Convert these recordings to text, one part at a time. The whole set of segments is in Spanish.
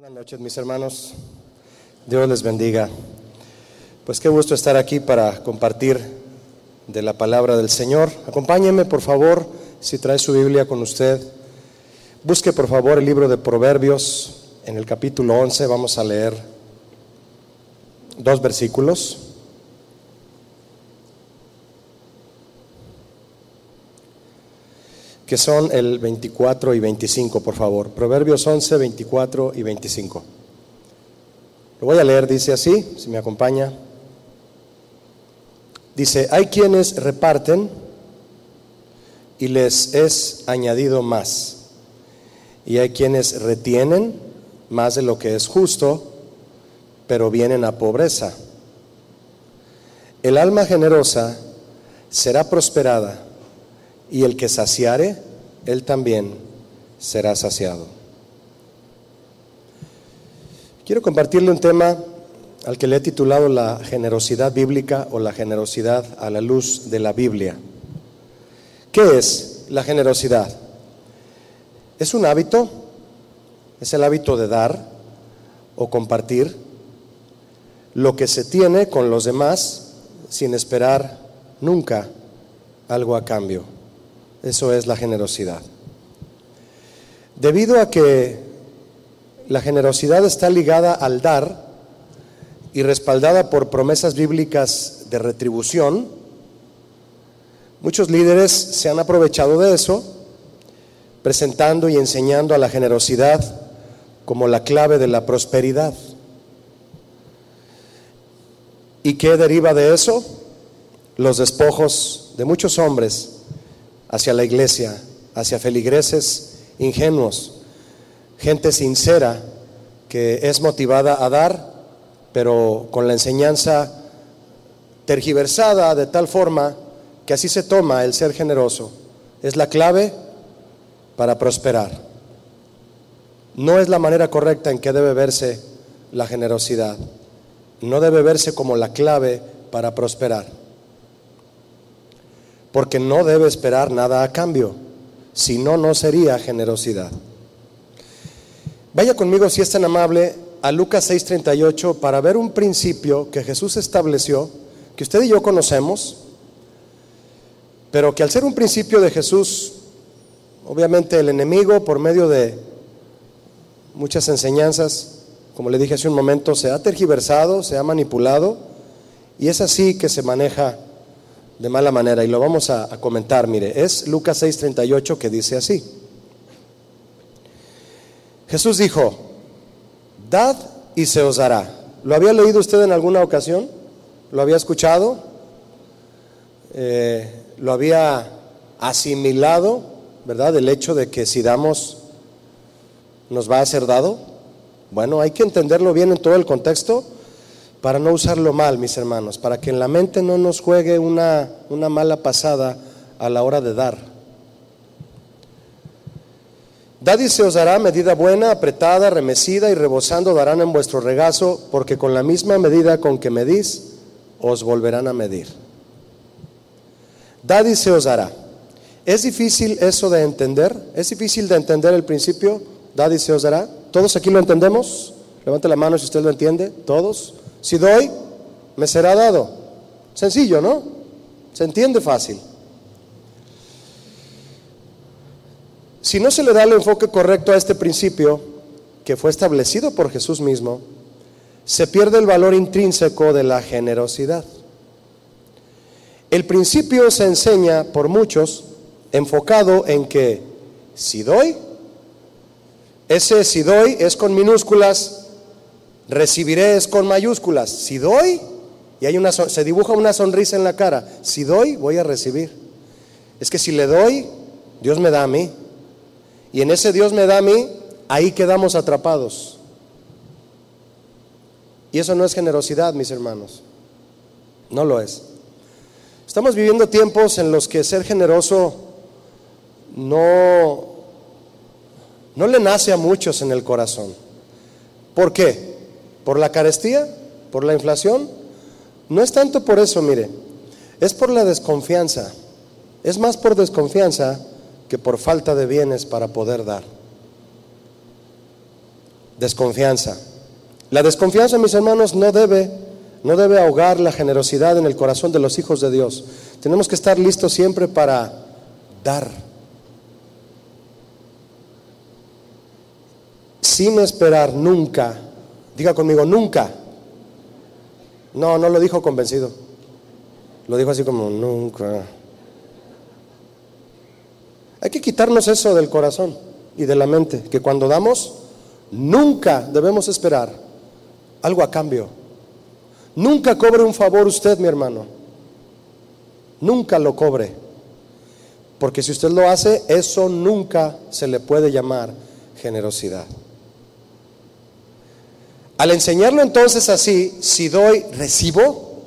Buenas noches, mis hermanos. Dios les bendiga. Pues qué gusto estar aquí para compartir de la palabra del Señor. Acompáñeme, por favor, si trae su Biblia con usted. Busque, por favor, el libro de Proverbios en el capítulo 11. Vamos a leer dos versículos. Que son el 24 y 25, por favor. Proverbios 11, 24 y 25. Lo voy a leer, dice así, si me acompaña. Dice, hay quienes reparten y les es añadido más. Y hay quienes retienen más de lo que es justo, pero vienen a pobreza. El alma generosa será prosperada y el que saciare, él también será saciado. Quiero compartirle un tema al que le he titulado la generosidad bíblica o la generosidad a la luz de la Biblia. ¿Qué es la generosidad? ¿Es un hábito? ¿Es el hábito de dar o compartir lo que se tiene con los demás sin esperar nunca algo a cambio? Eso es la generosidad. Debido a que la generosidad está ligada al dar y respaldada por promesas bíblicas de retribución, muchos líderes se han aprovechado de eso, presentando y enseñando a la generosidad como la clave de la prosperidad. ¿Y qué deriva de eso? Los despojos de muchos hombres hacia la iglesia, hacia feligreses ingenuos, gente sincera que es motivada a dar, pero con la enseñanza tergiversada de tal forma que así se toma el ser generoso. Es la clave para prosperar. No es la manera correcta en que debe verse la generosidad. No debe verse como la clave para prosperar porque no debe esperar nada a cambio, si no, no sería generosidad. Vaya conmigo, si es tan amable, a Lucas 6:38 para ver un principio que Jesús estableció, que usted y yo conocemos, pero que al ser un principio de Jesús, obviamente el enemigo, por medio de muchas enseñanzas, como le dije hace un momento, se ha tergiversado, se ha manipulado, y es así que se maneja de mala manera y lo vamos a, comentar. Mire, es Lucas 6:38 que dice así. Jesús dijo, dad y se os dará. ¿Lo había leído usted en alguna ocasión? ¿Lo había escuchado? Eh, ¿Lo había asimilado, verdad? El hecho de que si damos, nos va a ser dado. Bueno, hay que entenderlo bien en todo el contexto para no usarlo mal, mis hermanos, para que en la mente no nos juegue una, una mala pasada a la hora de dar. Dad y se os dará medida buena, apretada, remecida y rebosando darán en vuestro regazo, porque con la misma medida con que medís, os volverán a medir. Dad y se os dará. ¿Es difícil eso de entender? ¿Es difícil de entender el principio? Dad y se os dará. ¿Todos aquí lo entendemos? Levante la mano si usted lo entiende. ¿Todos? Si doy, me será dado. Sencillo, ¿no? Se entiende fácil. Si no se le da el enfoque correcto a este principio, que fue establecido por Jesús mismo, se pierde el valor intrínseco de la generosidad. El principio se enseña por muchos enfocado en que si doy, ese si doy es con minúsculas Recibiré es con mayúsculas. Si doy, y hay una, se dibuja una sonrisa en la cara. Si doy, voy a recibir. Es que si le doy, Dios me da a mí. Y en ese Dios me da a mí, ahí quedamos atrapados. Y eso no es generosidad, mis hermanos. No lo es. Estamos viviendo tiempos en los que ser generoso no, no le nace a muchos en el corazón. ¿Por qué? ¿Por la carestía? ¿Por la inflación? No es tanto por eso, mire, es por la desconfianza. Es más por desconfianza que por falta de bienes para poder dar. Desconfianza. La desconfianza, mis hermanos, no debe, no debe ahogar la generosidad en el corazón de los hijos de Dios. Tenemos que estar listos siempre para dar. Sin esperar nunca. Diga conmigo, nunca. No, no lo dijo convencido. Lo dijo así como, nunca. Hay que quitarnos eso del corazón y de la mente, que cuando damos, nunca debemos esperar algo a cambio. Nunca cobre un favor usted, mi hermano. Nunca lo cobre. Porque si usted lo hace, eso nunca se le puede llamar generosidad. Al enseñarlo entonces así, si doy, recibo,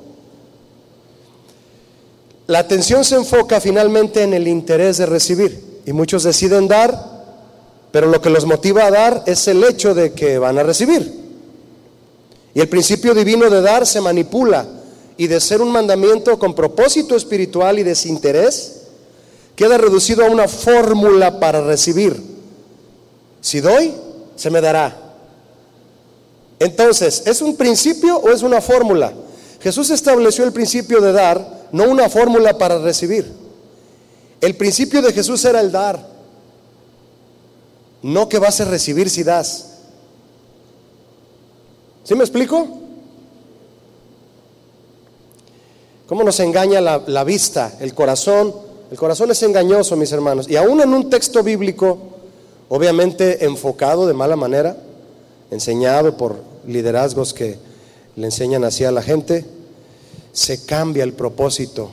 la atención se enfoca finalmente en el interés de recibir. Y muchos deciden dar, pero lo que los motiva a dar es el hecho de que van a recibir. Y el principio divino de dar se manipula y de ser un mandamiento con propósito espiritual y desinterés, queda reducido a una fórmula para recibir. Si doy, se me dará. Entonces, ¿es un principio o es una fórmula? Jesús estableció el principio de dar, no una fórmula para recibir. El principio de Jesús era el dar, no que vas a recibir si das. ¿Sí me explico? ¿Cómo nos engaña la, vista, el corazón? El corazón es engañoso, mis hermanos. Y aún en un texto bíblico, obviamente enfocado de mala manera, enseñado por liderazgos que le enseñan así a la gente, se cambia el propósito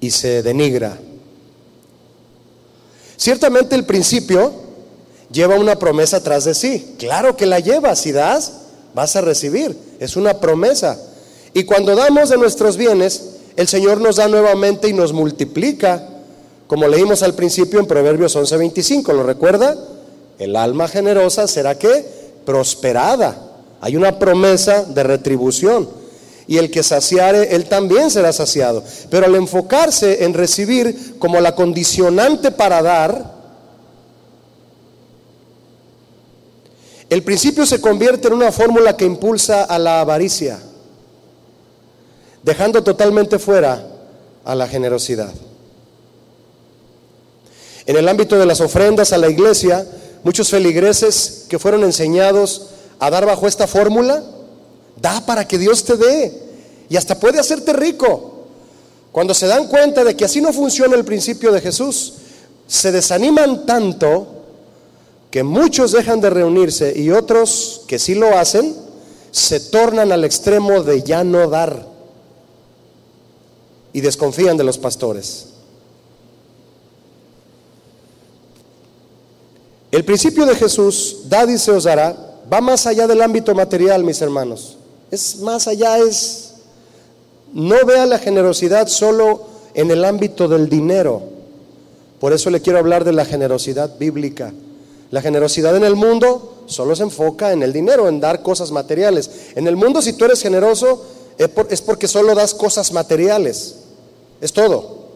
y se denigra. Ciertamente el principio lleva una promesa tras de sí. Claro que la lleva, si das, vas a recibir. Es una promesa. Y cuando damos de nuestros bienes, el Señor nos da nuevamente y nos multiplica, como leímos al principio en Proverbios 11:25, ¿lo recuerda? El alma generosa será que prosperada. Hay una promesa de retribución. Y el que saciare, él también será saciado. Pero al enfocarse en recibir como la condicionante para dar, El principio se convierte en una fórmula que impulsa a la avaricia, dejando totalmente fuera a la generosidad. En el ámbito de las ofrendas a la iglesia, muchos feligreses que fueron enseñados a dar bajo esta fórmula, da para que Dios te dé y hasta puede hacerte rico. Cuando se dan cuenta de que así no funciona el principio de Jesús, se desaniman tanto que muchos dejan de reunirse y otros que sí lo hacen, se tornan al extremo de ya no dar y desconfían de los pastores. El principio de Jesús, dad y se os dará, va más allá del ámbito material, mis hermanos. Es más allá, es, no vea la generosidad solo en el ámbito del dinero. Por eso le quiero hablar de la generosidad bíblica. La generosidad en el mundo solo se enfoca en el dinero, en dar cosas materiales. En el mundo si tú eres generoso es porque solo das cosas materiales. Es todo.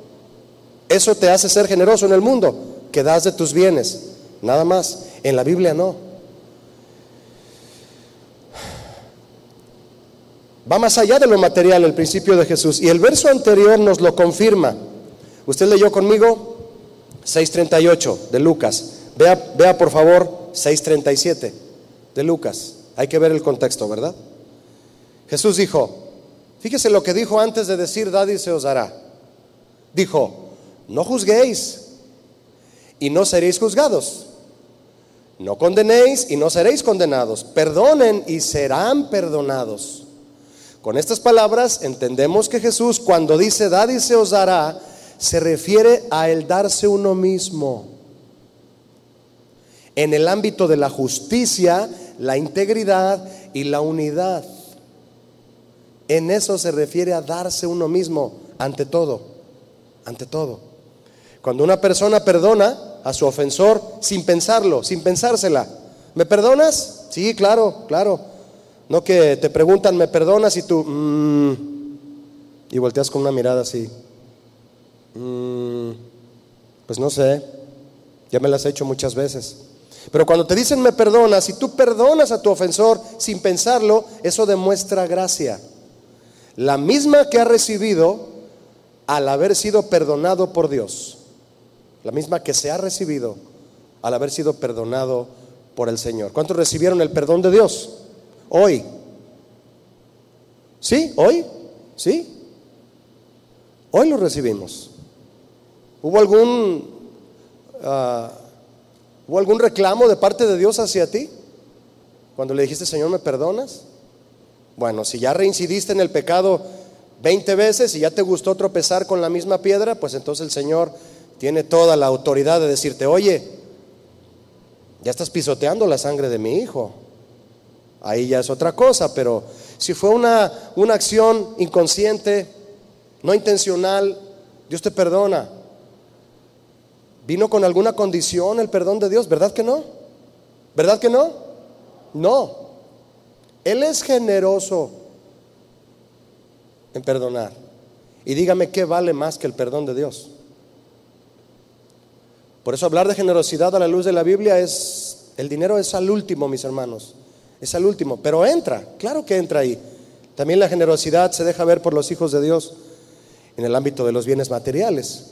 Eso te hace ser generoso en el mundo, que das de tus bienes. Nada más. En la Biblia no. Va más allá de lo material el principio de Jesús. Y el verso anterior nos lo confirma. Usted leyó conmigo 6.38 de Lucas. Vea, por favor 6.37 de Lucas. Hay que ver el contexto, ¿verdad? Jesús dijo, fíjese lo que dijo antes de decir, dad y se os dará. Dijo, no juzguéis y no seréis juzgados. No condenéis y no seréis condenados. Perdonen y serán perdonados. Con estas palabras entendemos que Jesús cuando dice dad y se os dará, se refiere a el darse uno mismo en el ámbito de la justicia, la integridad y la unidad. En eso se refiere a darse uno mismo ante todo, ante todo. Cuando una persona perdona a su ofensor sin pensarlo, sin pensársela, ¿me perdonas? Sí, claro, claro. No que te preguntan, ¿me perdonas? Y tú, mm", y volteas con una mirada así. Mm, pues no sé, ya me las he hecho muchas veces. Pero cuando te dicen me perdonas, si tú perdonas a tu ofensor sin pensarlo, eso demuestra gracia. La misma que ha recibido al haber sido perdonado por Dios. La misma que se ha recibido al haber sido perdonado por el Señor. ¿Cuántos recibieron el perdón de Dios? Hoy. ¿Sí? ¿Hoy? ¿Sí? Hoy lo recibimos. ¿Hubo algún, ah, ¿Hubo algún reclamo de parte de Dios hacia ti? Cuando le dijiste, Señor, ¿me perdonas? Bueno, si ya reincidiste en el pecado 20 veces y ya te gustó tropezar con la misma piedra, pues entonces el Señor tiene toda la autoridad de decirte, oye, ya estás pisoteando la sangre de mi hijo. Ahí ya es otra cosa, pero si fue una, una acción inconsciente, no intencional, Dios te perdona. ¿Vino con alguna condición el perdón de Dios? ¿Verdad que no? ¿Verdad que no? No. Él es generoso en perdonar. Y dígame qué vale más que el perdón de Dios. Por eso hablar de generosidad a la luz de la Biblia es, el dinero es al último, mis hermanos, es al último, pero entra, claro que entra ahí. También la generosidad se deja ver por los hijos de Dios en el ámbito de los bienes materiales.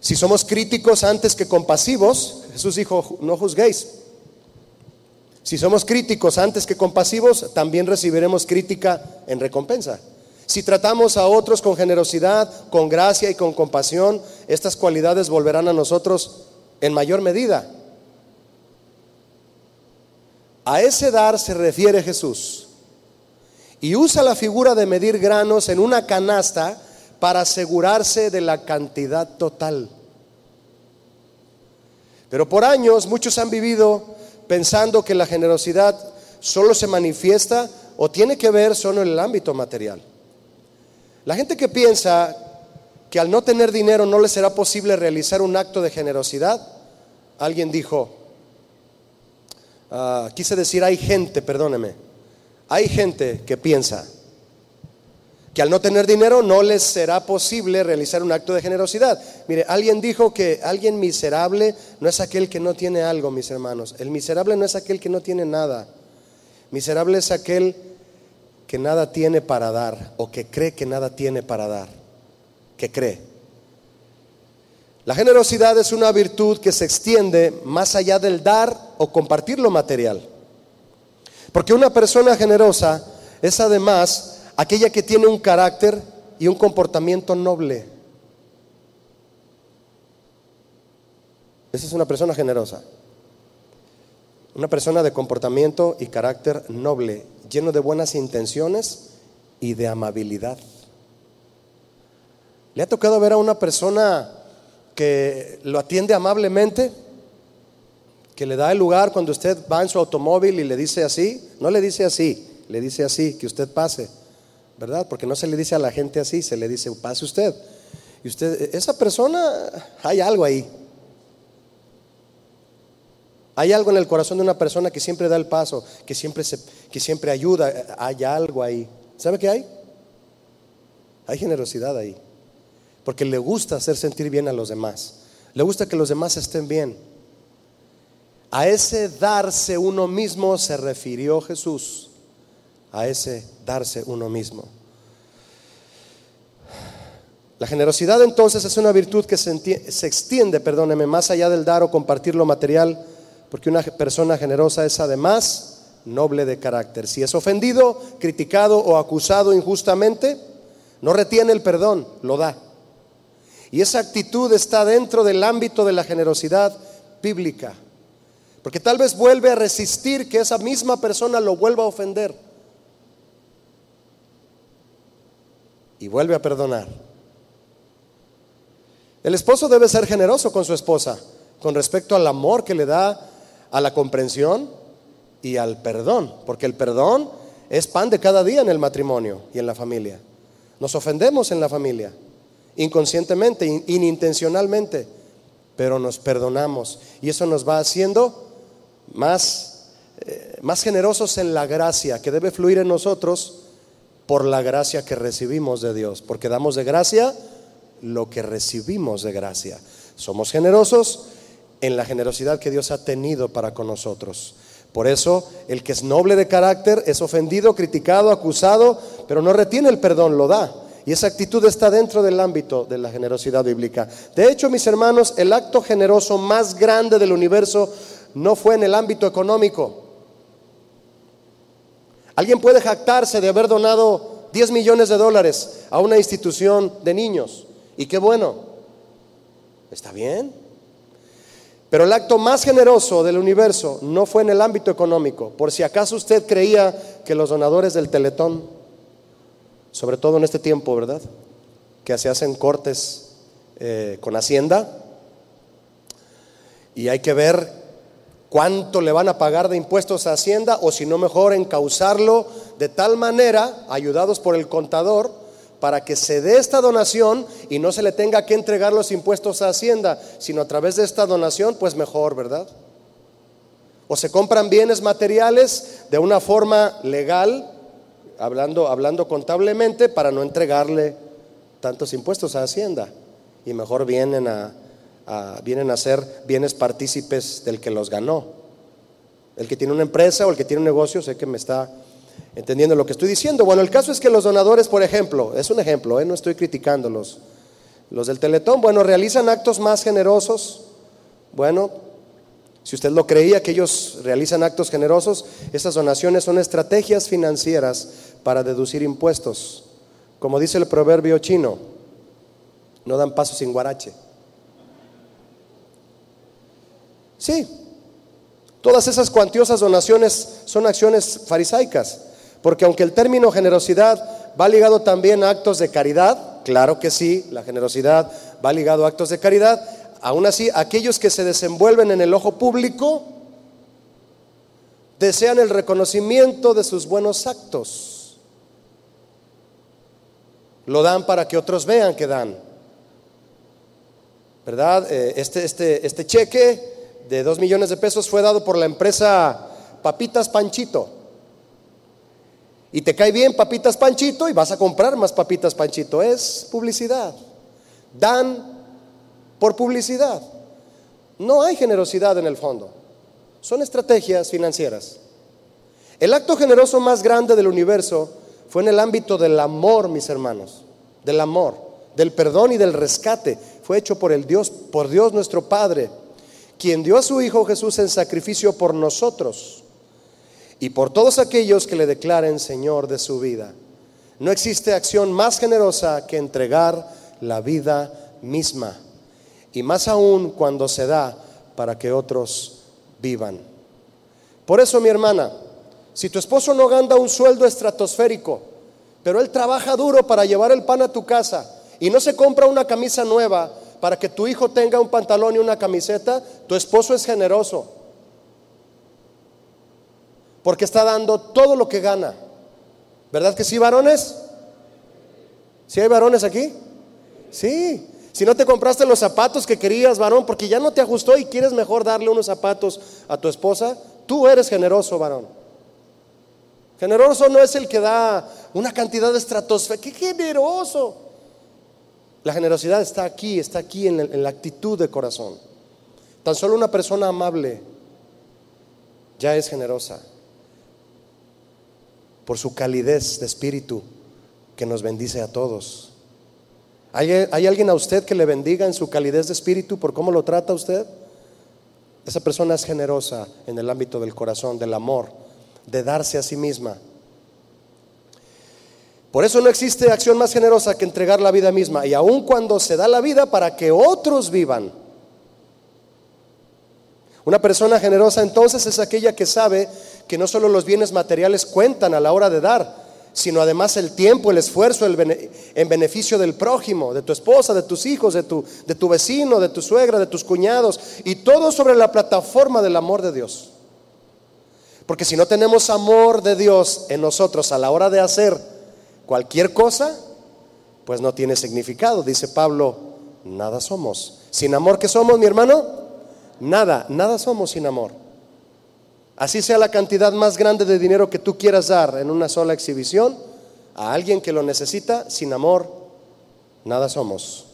Si somos críticos antes que compasivos, Jesús dijo, no juzguéis. Si somos críticos antes que compasivos, también recibiremos crítica en recompensa. Si tratamos a otros con generosidad, con gracia y con compasión, estas cualidades volverán a nosotros en mayor medida. A ese dar se refiere Jesús. Y usa la figura de medir granos en una canasta para asegurarse de la cantidad total. Pero por años muchos han vivido pensando que la generosidad solo se manifiesta o tiene que ver solo en el ámbito material. La gente que piensa que al no tener dinero no le será posible realizar un acto de generosidad, alguien dijo, ah, quise decir, hay gente, perdóneme, hay gente que piensa que al no tener dinero no les será posible realizar un acto de generosidad. Mire, alguien dijo que alguien miserable no es aquel que no tiene algo, mis hermanos. El miserable no es aquel que no tiene nada. Miserable es aquel que nada tiene para dar o que cree que nada tiene para dar, que cree. La generosidad es una virtud que se extiende más allá del dar o compartir lo material. Porque una persona generosa es además aquella que tiene un carácter y un comportamiento noble. Esa es una persona generosa. Una persona de comportamiento y carácter noble, lleno de buenas intenciones y de amabilidad. ¿Le ha tocado ver a una persona que lo atiende amablemente? Que le da el lugar cuando usted va en su automóvil y le dice así. No le dice así, le dice así, que usted pase. ¿Verdad? Porque no se le dice a la gente así, se le dice, pase usted. Y usted, esa persona, hay algo ahí. Hay algo en el corazón de una persona que siempre da el paso, que siempre, se, que siempre ayuda. Hay algo ahí. ¿Sabe qué hay? Hay generosidad ahí. Porque le gusta hacer sentir bien a los demás. Le gusta que los demás estén bien. A ese darse uno mismo se refirió Jesús. A ese darse uno mismo. La generosidad entonces es una virtud que se, se extiende, perdóneme, más allá del dar o compartir lo material porque una persona generosa es además noble de carácter. Si es ofendido, criticado o acusado injustamente, no retiene el perdón, lo da. Y esa actitud está dentro del ámbito de la generosidad bíblica. Porque tal vez vuelve a resistir que esa misma persona lo vuelva a ofender. Y vuelve a perdonar. El esposo debe ser generoso con su esposa con respecto al amor que le da a la comprensión y al perdón, porque el perdón es pan de cada día en el matrimonio y en la familia. Nos ofendemos en la familia, inconscientemente, inintencionalmente, pero nos perdonamos y eso nos va haciendo más, eh, más generosos en la gracia que debe fluir en nosotros por la gracia que recibimos de Dios, porque damos de gracia lo que recibimos de gracia. Somos generosos en la generosidad que Dios ha tenido para con nosotros. Por eso, el que es noble de carácter es ofendido, criticado, acusado, pero no retiene el perdón, lo da. Y esa actitud está dentro del ámbito de la generosidad bíblica. De hecho, mis hermanos, el acto generoso más grande del universo no fue en el ámbito económico. Alguien puede jactarse de haber donado 10 millones de dólares a una institución de niños. Y qué bueno. ¿Está bien? Pero el acto más generoso del universo no fue en el ámbito económico. Por si acaso usted creía que los donadores del Teletón, sobre todo en este tiempo, ¿verdad? Que se hacen cortes eh, con Hacienda y hay que ver cuánto le van a pagar de impuestos a Hacienda o si no mejor encauzarlo de tal manera, ayudados por el contador, para que se dé esta donación y no se le tenga que entregar los impuestos a Hacienda, sino a través de esta donación, pues mejor, ¿verdad? O se compran bienes materiales de una forma legal, hablando, hablando contablemente, para no entregarle tantos impuestos a Hacienda. Y mejor vienen a, vienen a ser bienes partícipes del que los ganó. El que tiene una empresa o el que tiene un negocio, sé que me está entendiendo lo que estoy diciendo. Bueno, el caso es que los donadores, por ejemplo, es un ejemplo, ¿eh? no estoy criticándolos. Los del Teletón, bueno, realizan actos más generosos. Bueno, si usted lo creía que ellos realizan actos generosos, esas donaciones son estrategias financieras para deducir impuestos. Como dice el proverbio chino, no dan paso sin guarache. Sí, todas esas cuantiosas donaciones son acciones farisaicas. Porque aunque el término generosidad va ligado también a actos de caridad, claro que sí, la generosidad va ligado a actos de caridad, aún así aquellos que se desenvuelven en el ojo público desean el reconocimiento de sus buenos actos. Lo dan para que otros vean que dan. ¿Verdad? Eh, este, este, este cheque de dos millones de pesos fue dado por la empresa Papitas Panchito. Y te cae bien papitas panchito y vas a comprar más papitas panchito. Es publicidad. Dan por publicidad. No hay generosidad en el fondo. Son estrategias financieras. El acto generoso más grande del universo fue en el ámbito del amor, mis hermanos. Del amor, del perdón y del rescate. Fue hecho por el Dios, por Dios nuestro Padre, quien dio a su Hijo Jesús en sacrificio por nosotros y por todos aquellos que le declaren Señor de su vida. No existe acción más generosa que entregar la vida misma, y más aún cuando se da para que otros vivan. Por eso, mi hermana, si tu esposo no gana un sueldo estratosférico, pero él trabaja duro para llevar el pan a tu casa y no se compra una camisa nueva para que tu hijo tenga un pantalón y una camiseta, tu esposo es generoso porque está dando todo lo que gana. ¿Verdad que sí, varones? ¿Sí hay varones aquí? Sí. Si no te compraste los zapatos que querías, varón, porque ya no te ajustó y quieres mejor darle unos zapatos a tu esposa, tú eres generoso, varón. Generoso no es el que da una cantidad de estratosfera. ¡Qué generoso! La generosidad está aquí, está aquí en la actitud de corazón. Tan solo una persona amable ya es generosa por su calidez de espíritu que nos bendice a todos. ¿Hay, alguien a usted que le bendiga en su calidez de espíritu por cómo lo trata usted? Esa persona es generosa en el ámbito del corazón, del amor, de darse a sí misma. Por eso no existe acción más generosa que entregar la vida misma. Y aun cuando se da la vida para que otros vivan. Una persona generosa entonces es aquella que sabe que no solo los bienes materiales cuentan a la hora de dar, sino además el tiempo, el esfuerzo en beneficio del prójimo, de tu esposa, de tus hijos, de tu, de tu vecino, de tu suegra, de tus cuñados, y todo sobre la plataforma del amor de Dios. Porque si no tenemos amor de Dios en nosotros a la hora de hacer cualquier cosa, pues no tiene significado. Dice Pablo, nada somos. Sin amor que somos, mi hermano, Nada, nada somos sin amor. Así sea la cantidad más grande de dinero que tú quieras dar en una sola exhibición, a alguien que lo necesita, sin amor, nada somos.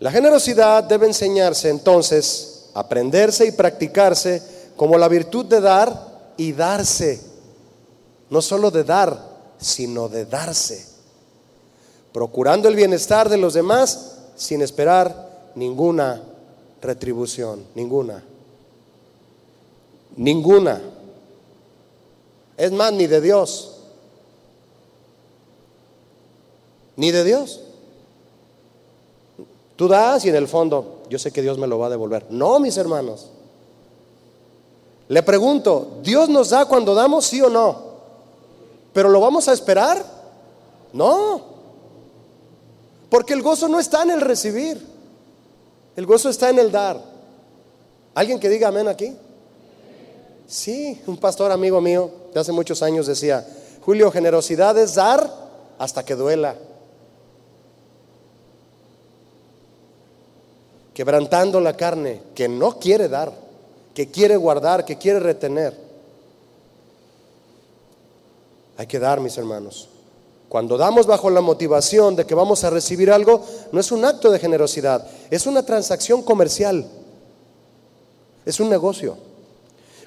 La generosidad debe enseñarse entonces aprenderse y practicarse como la virtud de dar y darse. No solo de dar, sino de darse. Procurando el bienestar de los demás sin esperar ninguna retribución, ninguna. Ninguna. Es más, ni de Dios. Ni de Dios. Tú das y en el fondo, yo sé que Dios me lo va a devolver. No, mis hermanos. Le pregunto, ¿Dios nos da cuando damos, sí o no? ¿Pero lo vamos a esperar? No. Porque el gozo no está en el recibir. El gozo está en el dar. ¿Alguien que diga amén aquí? Sí, un pastor amigo mío de hace muchos años decía, Julio, generosidad es dar hasta que duela. Quebrantando la carne que no quiere dar, que quiere guardar, que quiere retener. Hay que dar, mis hermanos. Cuando damos bajo la motivación de que vamos a recibir algo, no es un acto de generosidad, es una transacción comercial. Es un negocio.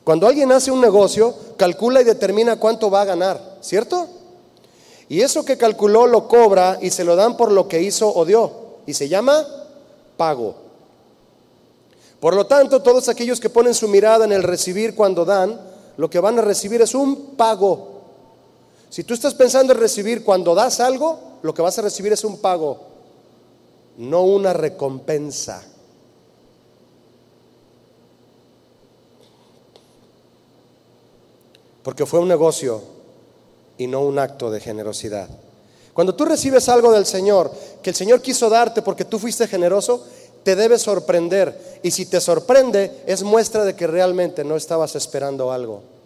Cuando alguien hace un negocio, calcula y determina cuánto va a ganar, ¿cierto? Y eso que calculó lo cobra y se lo dan por lo que hizo o dio. Y se llama pago. Por lo tanto, todos aquellos que ponen su mirada en el recibir cuando dan, lo que van a recibir es un pago. Si tú estás pensando en recibir cuando das algo, lo que vas a recibir es un pago, no una recompensa. Porque fue un negocio y no un acto de generosidad. Cuando tú recibes algo del Señor, que el Señor quiso darte porque tú fuiste generoso, te debe sorprender. Y si te sorprende, es muestra de que realmente no estabas esperando algo.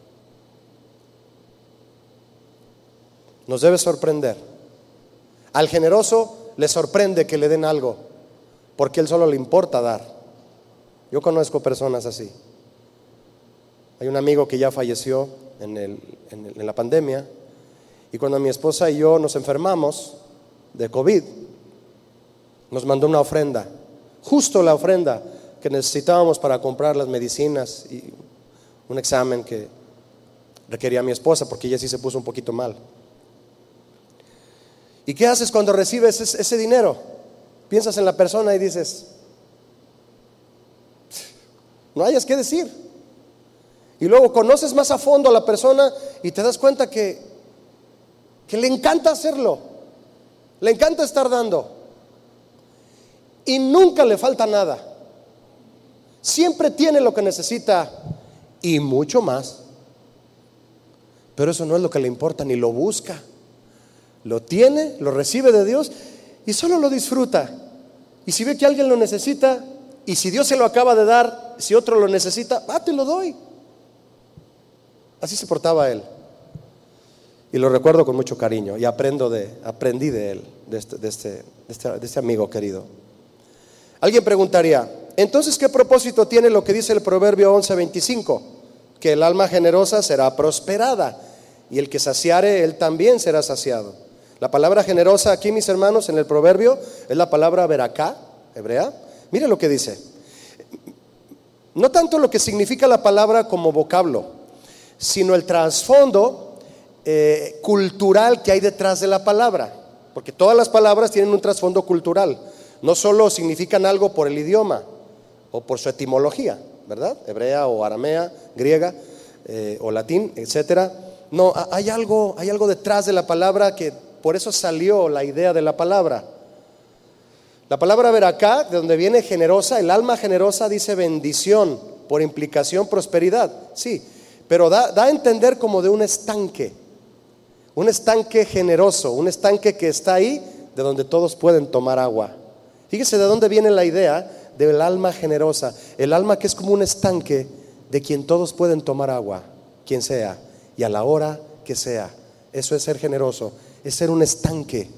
Nos debe sorprender. Al generoso le sorprende que le den algo, porque él solo le importa dar. Yo conozco personas así. Hay un amigo que ya falleció en, en la pandemia, y cuando mi esposa y yo nos enfermamos de COVID, nos mandó una ofrenda, justo la ofrenda que necesitábamos para comprar las medicinas y un examen que requería mi esposa, porque ella sí se puso un poquito mal. ¿Y qué haces cuando recibes ese dinero? Piensas en la persona y dices, no hayas que decir. Y luego conoces más a fondo a la persona y te das cuenta que, que le encanta hacerlo, le encanta estar dando. Y nunca le falta nada. Siempre tiene lo que necesita y mucho más. Pero eso no es lo que le importa ni lo busca. Lo tiene, lo recibe de Dios y solo lo disfruta. Y si ve que alguien lo necesita, y si Dios se lo acaba de dar, si otro lo necesita, ah, te lo doy. Así se portaba él. Y lo recuerdo con mucho cariño y aprendo de, aprendí de él, de este, de este, este, este amigo querido. Alguien preguntaría, entonces, ¿qué propósito tiene lo que dice el Proverbio 11:25? Que el alma generosa será prosperada y el que saciare, él también será saciado. La palabra generosa aquí, mis hermanos, en el proverbio, es la palabra veracá, hebrea. Mire lo que dice. No tanto lo que significa la palabra como vocablo, sino el trasfondo eh, cultural que hay detrás de la palabra. Porque todas las palabras tienen un trasfondo cultural. No solo significan algo por el idioma o por su etimología, ¿verdad? Hebrea o aramea, griega eh, o latín, etcétera. No, hay algo, hay algo detrás de la palabra que por eso salió la idea de la palabra. La palabra veracá, de donde viene generosa, el alma generosa dice bendición, por implicación prosperidad, sí, pero da, da a entender como de un estanque, un estanque generoso, un estanque que está ahí de donde todos pueden tomar agua. Fíjese de dónde viene la idea del alma generosa, el alma que es como un estanque de quien todos pueden tomar agua, quien sea, y a la hora que sea. Eso es ser generoso es ser un estanque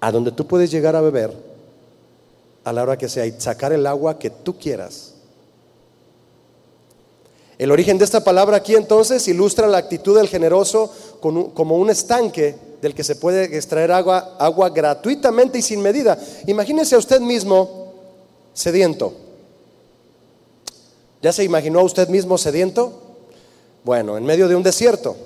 a donde tú puedes llegar a beber a la hora que sea y sacar el agua que tú quieras. El origen de esta palabra aquí entonces ilustra la actitud del generoso como un estanque del que se puede extraer agua, agua gratuitamente y sin medida. Imagínese a usted mismo sediento. ¿Ya se imaginó a usted mismo sediento? Bueno, en medio de un desierto.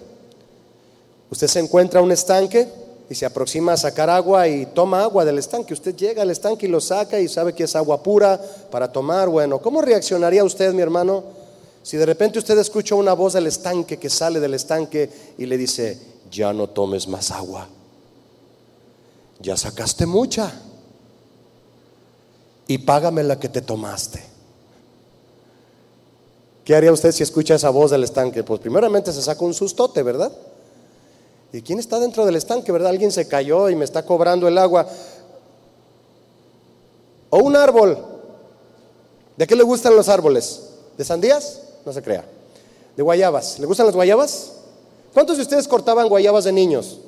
Usted se encuentra un estanque y se aproxima a sacar agua y toma agua del estanque. Usted llega al estanque y lo saca y sabe que es agua pura para tomar. Bueno, ¿cómo reaccionaría usted, mi hermano, si de repente usted escucha una voz del estanque que sale del estanque y le dice, ya no tomes más agua? Ya sacaste mucha y págame la que te tomaste. ¿Qué haría usted si escucha esa voz del estanque? Pues primeramente se saca un sustote, ¿verdad? ¿Y quién está dentro del estanque, verdad? Alguien se cayó y me está cobrando el agua. O un árbol. ¿De qué le gustan los árboles? ¿De sandías? No se crea. ¿De guayabas? ¿Le gustan las guayabas? ¿Cuántos de ustedes cortaban guayabas de niños?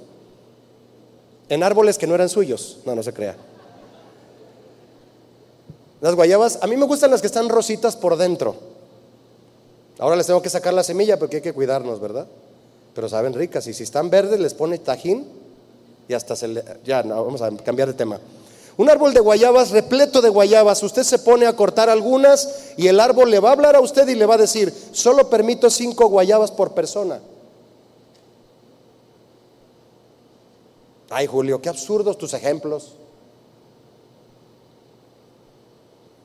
En árboles que no eran suyos. No, no se crea. Las guayabas, a mí me gustan las que están rositas por dentro. Ahora les tengo que sacar la semilla porque hay que cuidarnos, ¿verdad? Pero saben ricas y si están verdes les pone tajín y hasta se le... Ya, no, vamos a cambiar de tema. Un árbol de guayabas repleto de guayabas, usted se pone a cortar algunas y el árbol le va a hablar a usted y le va a decir, solo permito cinco guayabas por persona. Ay, Julio, qué absurdos tus ejemplos.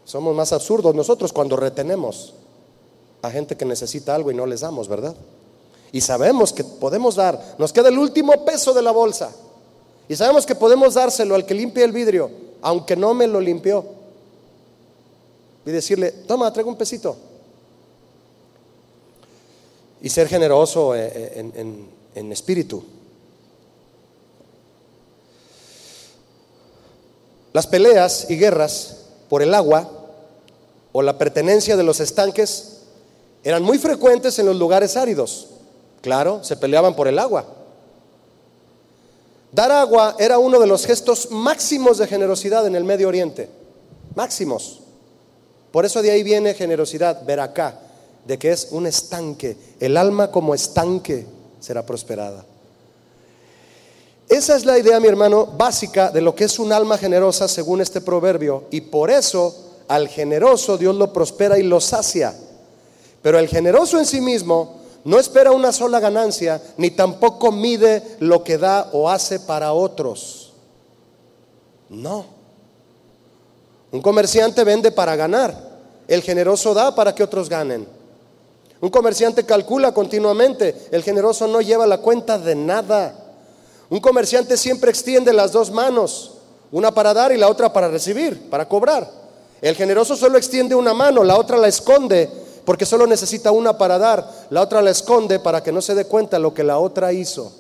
Somos más absurdos nosotros cuando retenemos a gente que necesita algo y no les damos, ¿verdad? Y sabemos que podemos dar, nos queda el último peso de la bolsa. Y sabemos que podemos dárselo al que limpie el vidrio, aunque no me lo limpió. Y decirle, toma, traigo un pesito. Y ser generoso eh, eh, en, en espíritu. Las peleas y guerras por el agua o la pertenencia de los estanques eran muy frecuentes en los lugares áridos. Claro, se peleaban por el agua. Dar agua era uno de los gestos máximos de generosidad en el Medio Oriente. Máximos. Por eso de ahí viene generosidad, ver acá, de que es un estanque. El alma como estanque será prosperada. Esa es la idea, mi hermano, básica de lo que es un alma generosa según este proverbio. Y por eso al generoso Dios lo prospera y lo sacia. Pero el generoso en sí mismo no espera una sola ganancia, ni tampoco mide lo que da o hace para otros. No. Un comerciante vende para ganar. El generoso da para que otros ganen. Un comerciante calcula continuamente. El generoso no lleva la cuenta de nada. Un comerciante siempre extiende las dos manos, una para dar y la otra para recibir, para cobrar. El generoso solo extiende una mano, la otra la esconde porque solo necesita una para dar, la otra la esconde para que no se dé cuenta lo que la otra hizo.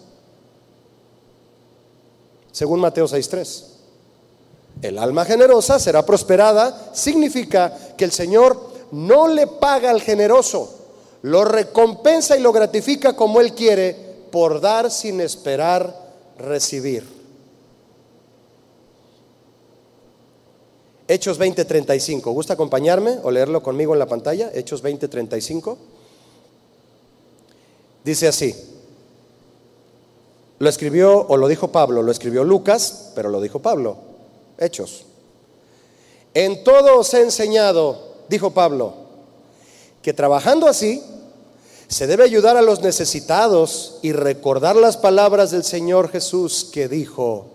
Según Mateo 6:3. El alma generosa será prosperada, significa que el Señor no le paga al generoso, lo recompensa y lo gratifica como Él quiere por dar sin esperar recibir. Hechos 20:35. ¿Gusta acompañarme o leerlo conmigo en la pantalla? Hechos 20:35. Dice así. Lo escribió o lo dijo Pablo, lo escribió Lucas, pero lo dijo Pablo. Hechos. En todo os he enseñado, dijo Pablo, que trabajando así se debe ayudar a los necesitados y recordar las palabras del Señor Jesús que dijo,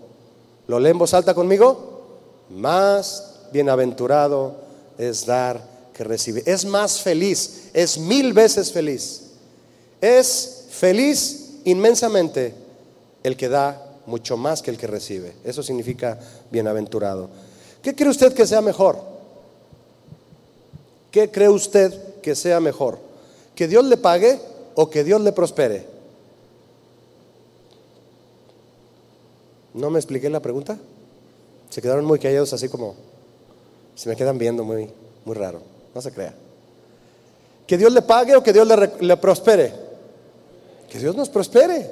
¿lo leen voz alta conmigo? Más bienaventurado es dar que recibir. Es más feliz, es mil veces feliz. Es feliz inmensamente el que da mucho más que el que recibe. Eso significa bienaventurado. ¿Qué cree usted que sea mejor? ¿Qué cree usted que sea mejor? ¿Que Dios le pague o que Dios le prospere? ¿No me expliqué la pregunta? Se quedaron muy callados así como... Se me quedan viendo muy, muy raro. No se crea. Que Dios le pague o que Dios le, le prospere. Que Dios nos prospere.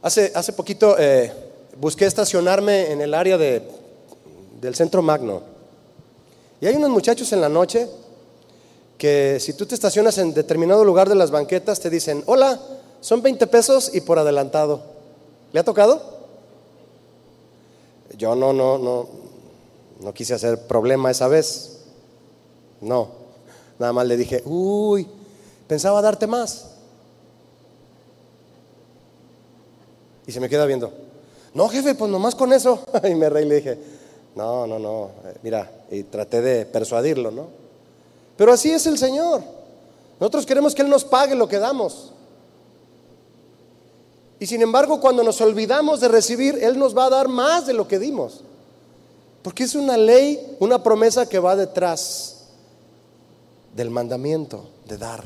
Hace, hace poquito eh, busqué estacionarme en el área de, del centro magno. Y hay unos muchachos en la noche que si tú te estacionas en determinado lugar de las banquetas te dicen, hola, son 20 pesos y por adelantado. ¿Le ha tocado? Yo no, no, no, no quise hacer problema esa vez. No, nada más le dije, uy, pensaba darte más. Y se me queda viendo. No, jefe, pues nomás con eso. y me reí y le dije, no, no, no, eh, mira, y traté de persuadirlo, ¿no? Pero así es el Señor. Nosotros queremos que Él nos pague lo que damos. Y sin embargo, cuando nos olvidamos de recibir, Él nos va a dar más de lo que dimos. Porque es una ley, una promesa que va detrás del mandamiento de dar.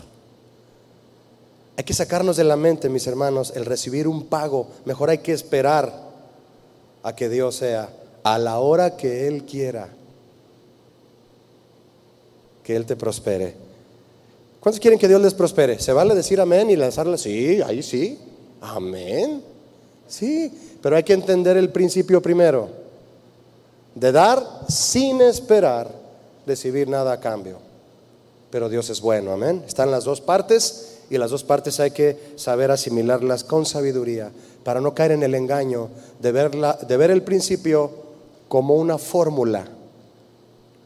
Hay que sacarnos de la mente, mis hermanos, el recibir un pago. Mejor hay que esperar a que Dios sea a la hora que Él quiera. Que Él te prospere. ¿Cuántos quieren que Dios les prospere? ¿Se vale decir amén y lanzarle? Sí, ahí sí. Amén. Sí, pero hay que entender el principio primero. De dar sin esperar recibir nada a cambio. Pero Dios es bueno, amén. Están las dos partes y las dos partes hay que saber asimilarlas con sabiduría para no caer en el engaño de, de ver el principio como una fórmula,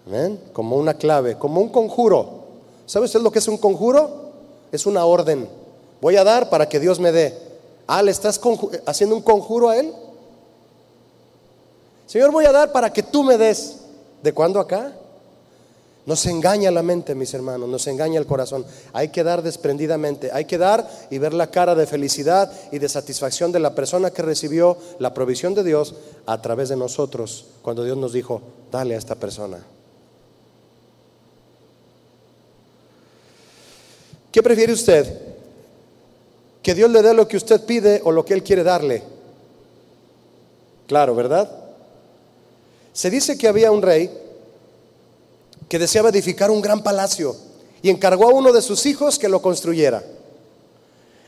amén, como una clave, como un conjuro. ¿Sabe usted lo que es un conjuro? Es una orden. Voy a dar para que Dios me dé. Ah, ¿le estás haciendo un conjuro a Él? Señor, voy a dar para que tú me des. ¿De cuándo acá? Nos engaña la mente, mis hermanos, nos engaña el corazón. Hay que dar desprendidamente, hay que dar y ver la cara de felicidad y de satisfacción de la persona que recibió la provisión de Dios a través de nosotros, cuando Dios nos dijo, dale a esta persona. ¿Qué prefiere usted? ¿Que Dios le dé lo que usted pide o lo que Él quiere darle? Claro, ¿verdad? Se dice que había un rey que deseaba edificar un gran palacio y encargó a uno de sus hijos que lo construyera.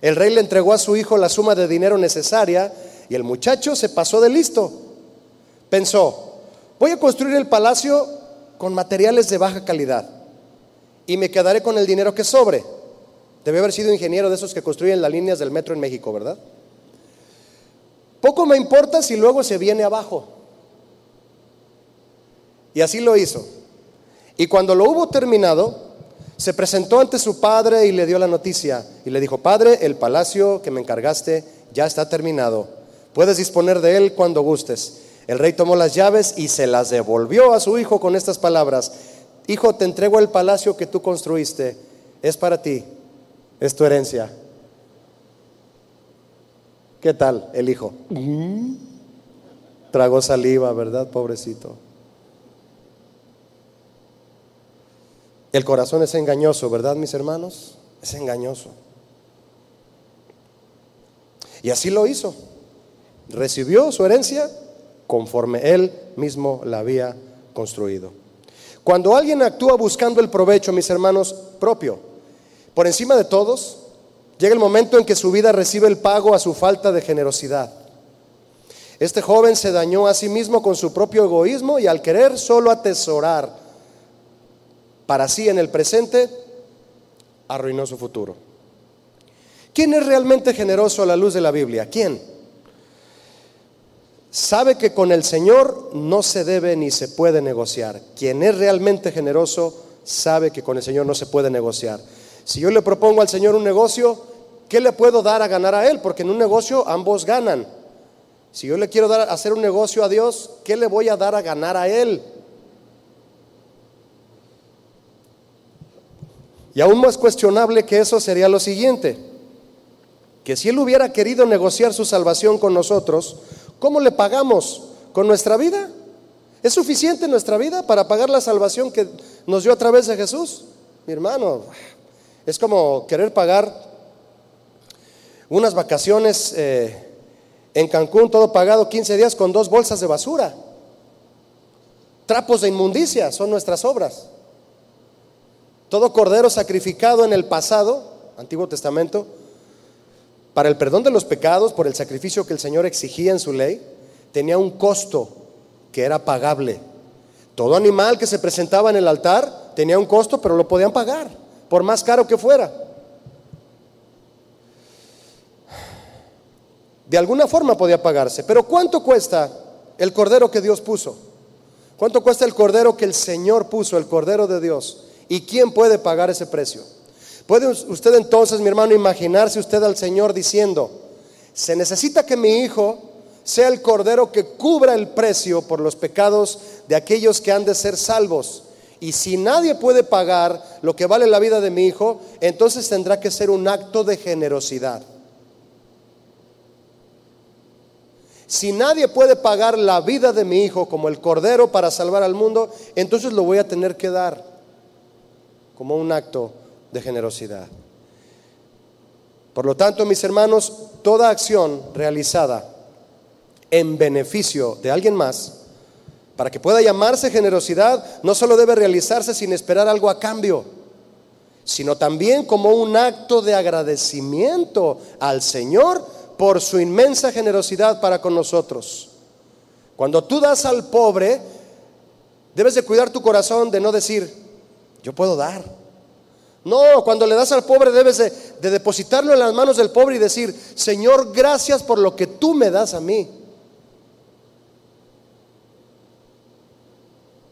El rey le entregó a su hijo la suma de dinero necesaria y el muchacho se pasó de listo. Pensó, voy a construir el palacio con materiales de baja calidad y me quedaré con el dinero que sobre. Debe haber sido ingeniero de esos que construyen las líneas del metro en México, ¿verdad? Poco me importa si luego se viene abajo. Y así lo hizo. Y cuando lo hubo terminado, se presentó ante su padre y le dio la noticia. Y le dijo, Padre, el palacio que me encargaste ya está terminado. Puedes disponer de él cuando gustes. El rey tomó las llaves y se las devolvió a su hijo con estas palabras. Hijo, te entrego el palacio que tú construiste. Es para ti es tu herencia. ¿Qué tal el hijo? Tragó saliva, ¿verdad? Pobrecito. El corazón es engañoso, ¿verdad, mis hermanos? Es engañoso. Y así lo hizo. Recibió su herencia conforme él mismo la había construido. Cuando alguien actúa buscando el provecho, mis hermanos, propio, por encima de todos, llega el momento en que su vida recibe el pago a su falta de generosidad. Este joven se dañó a sí mismo con su propio egoísmo y al querer solo atesorar para sí en el presente, arruinó su futuro. ¿Quién es realmente generoso a la luz de la Biblia? ¿Quién? Sabe que con el Señor no se debe ni se puede negociar. Quien es realmente generoso sabe que con el Señor no se puede negociar. Si yo le propongo al Señor un negocio, ¿qué le puedo dar a ganar a Él? Porque en un negocio ambos ganan. Si yo le quiero dar hacer un negocio a Dios, ¿qué le voy a dar a ganar a Él? Y aún más cuestionable que eso sería lo siguiente, que si Él hubiera querido negociar su salvación con nosotros, ¿cómo le pagamos? ¿Con nuestra vida? ¿Es suficiente nuestra vida para pagar la salvación que nos dio a través de Jesús? Mi hermano, es como querer pagar unas vacaciones eh, en Cancún, todo pagado 15 días con dos bolsas de basura. Trapos de inmundicia son nuestras obras. Todo cordero sacrificado en el pasado, Antiguo Testamento, para el perdón de los pecados, por el sacrificio que el Señor exigía en su ley, tenía un costo que era pagable. Todo animal que se presentaba en el altar tenía un costo, pero lo podían pagar por más caro que fuera. De alguna forma podía pagarse. Pero ¿cuánto cuesta el cordero que Dios puso? ¿Cuánto cuesta el cordero que el Señor puso, el cordero de Dios? ¿Y quién puede pagar ese precio? ¿Puede usted entonces, mi hermano, imaginarse usted al Señor diciendo, se necesita que mi hijo sea el cordero que cubra el precio por los pecados de aquellos que han de ser salvos? Y si nadie puede pagar lo que vale la vida de mi hijo, entonces tendrá que ser un acto de generosidad. Si nadie puede pagar la vida de mi hijo como el cordero para salvar al mundo, entonces lo voy a tener que dar como un acto de generosidad. Por lo tanto, mis hermanos, toda acción realizada en beneficio de alguien más, para que pueda llamarse generosidad, no solo debe realizarse sin esperar algo a cambio, sino también como un acto de agradecimiento al Señor por su inmensa generosidad para con nosotros. Cuando tú das al pobre, debes de cuidar tu corazón de no decir, yo puedo dar. No, cuando le das al pobre debes de, depositarlo en las manos del pobre y decir, Señor, gracias por lo que tú me das a mí.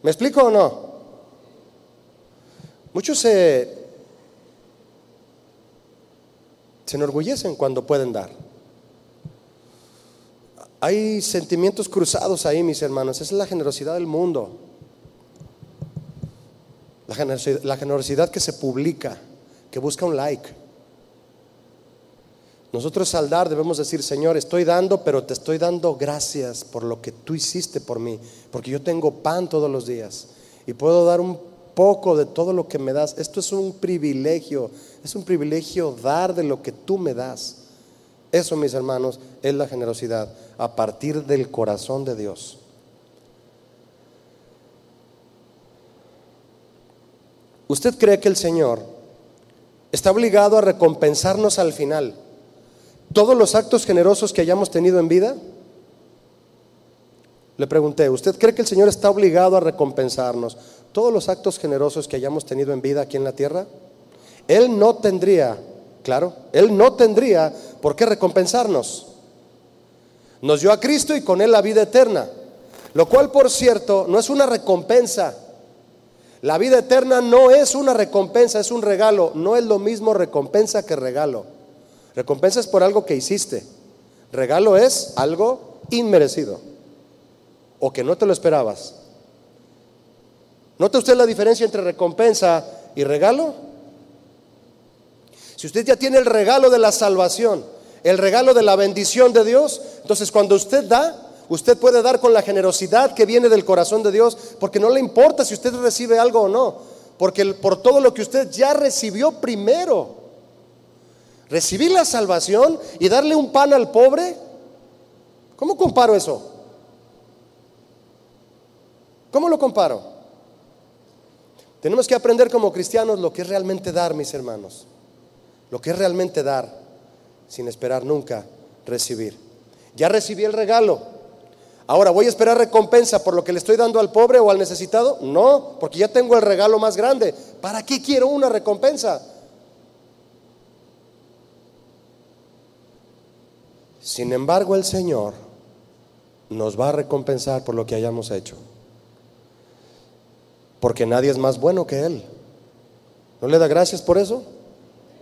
¿Me explico o no? Muchos se, se enorgullecen cuando pueden dar. Hay sentimientos cruzados ahí, mis hermanos. Esa es la generosidad del mundo. La generosidad, la generosidad que se publica, que busca un like. Nosotros al dar debemos decir, Señor, estoy dando, pero te estoy dando gracias por lo que tú hiciste por mí, porque yo tengo pan todos los días y puedo dar un poco de todo lo que me das. Esto es un privilegio, es un privilegio dar de lo que tú me das. Eso, mis hermanos, es la generosidad a partir del corazón de Dios. ¿Usted cree que el Señor está obligado a recompensarnos al final todos los actos generosos que hayamos tenido en vida? Le pregunté, ¿usted cree que el Señor está obligado a recompensarnos todos los actos generosos que hayamos tenido en vida aquí en la tierra? Él no tendría Claro, Él no tendría por qué recompensarnos. Nos dio a Cristo y con Él la vida eterna, lo cual por cierto no es una recompensa. La vida eterna no es una recompensa, es un regalo. No es lo mismo recompensa que regalo. Recompensa es por algo que hiciste. Regalo es algo inmerecido o que no te lo esperabas. ¿Nota usted la diferencia entre recompensa y regalo? Si usted ya tiene el regalo de la salvación, el regalo de la bendición de Dios, entonces cuando usted da, usted puede dar con la generosidad que viene del corazón de Dios, porque no le importa si usted recibe algo o no, porque por todo lo que usted ya recibió primero, recibir la salvación y darle un pan al pobre, ¿cómo comparo eso? ¿Cómo lo comparo? Tenemos que aprender como cristianos lo que es realmente dar, mis hermanos lo que es realmente dar sin esperar nunca recibir. Ya recibí el regalo. Ahora, ¿voy a esperar recompensa por lo que le estoy dando al pobre o al necesitado? No, porque ya tengo el regalo más grande. ¿Para qué quiero una recompensa? Sin embargo, el Señor nos va a recompensar por lo que hayamos hecho. Porque nadie es más bueno que Él. ¿No le da gracias por eso?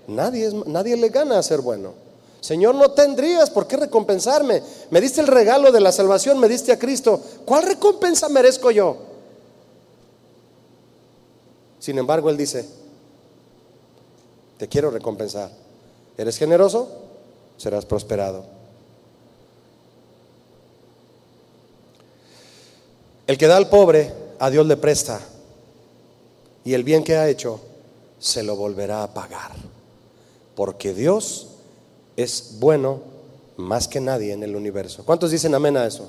Nadie, nadie le gana a ser bueno. Señor, no tendrías por qué recompensarme. Me diste el regalo de la salvación, me diste a Cristo. ¿Cuál recompensa merezco yo? Sin embargo, Él dice, te quiero recompensar. ¿Eres generoso? Serás prosperado. El que da al pobre, a Dios le presta. Y el bien que ha hecho, se lo volverá a pagar porque Dios es bueno más que nadie en el universo. ¿Cuántos dicen amén a eso?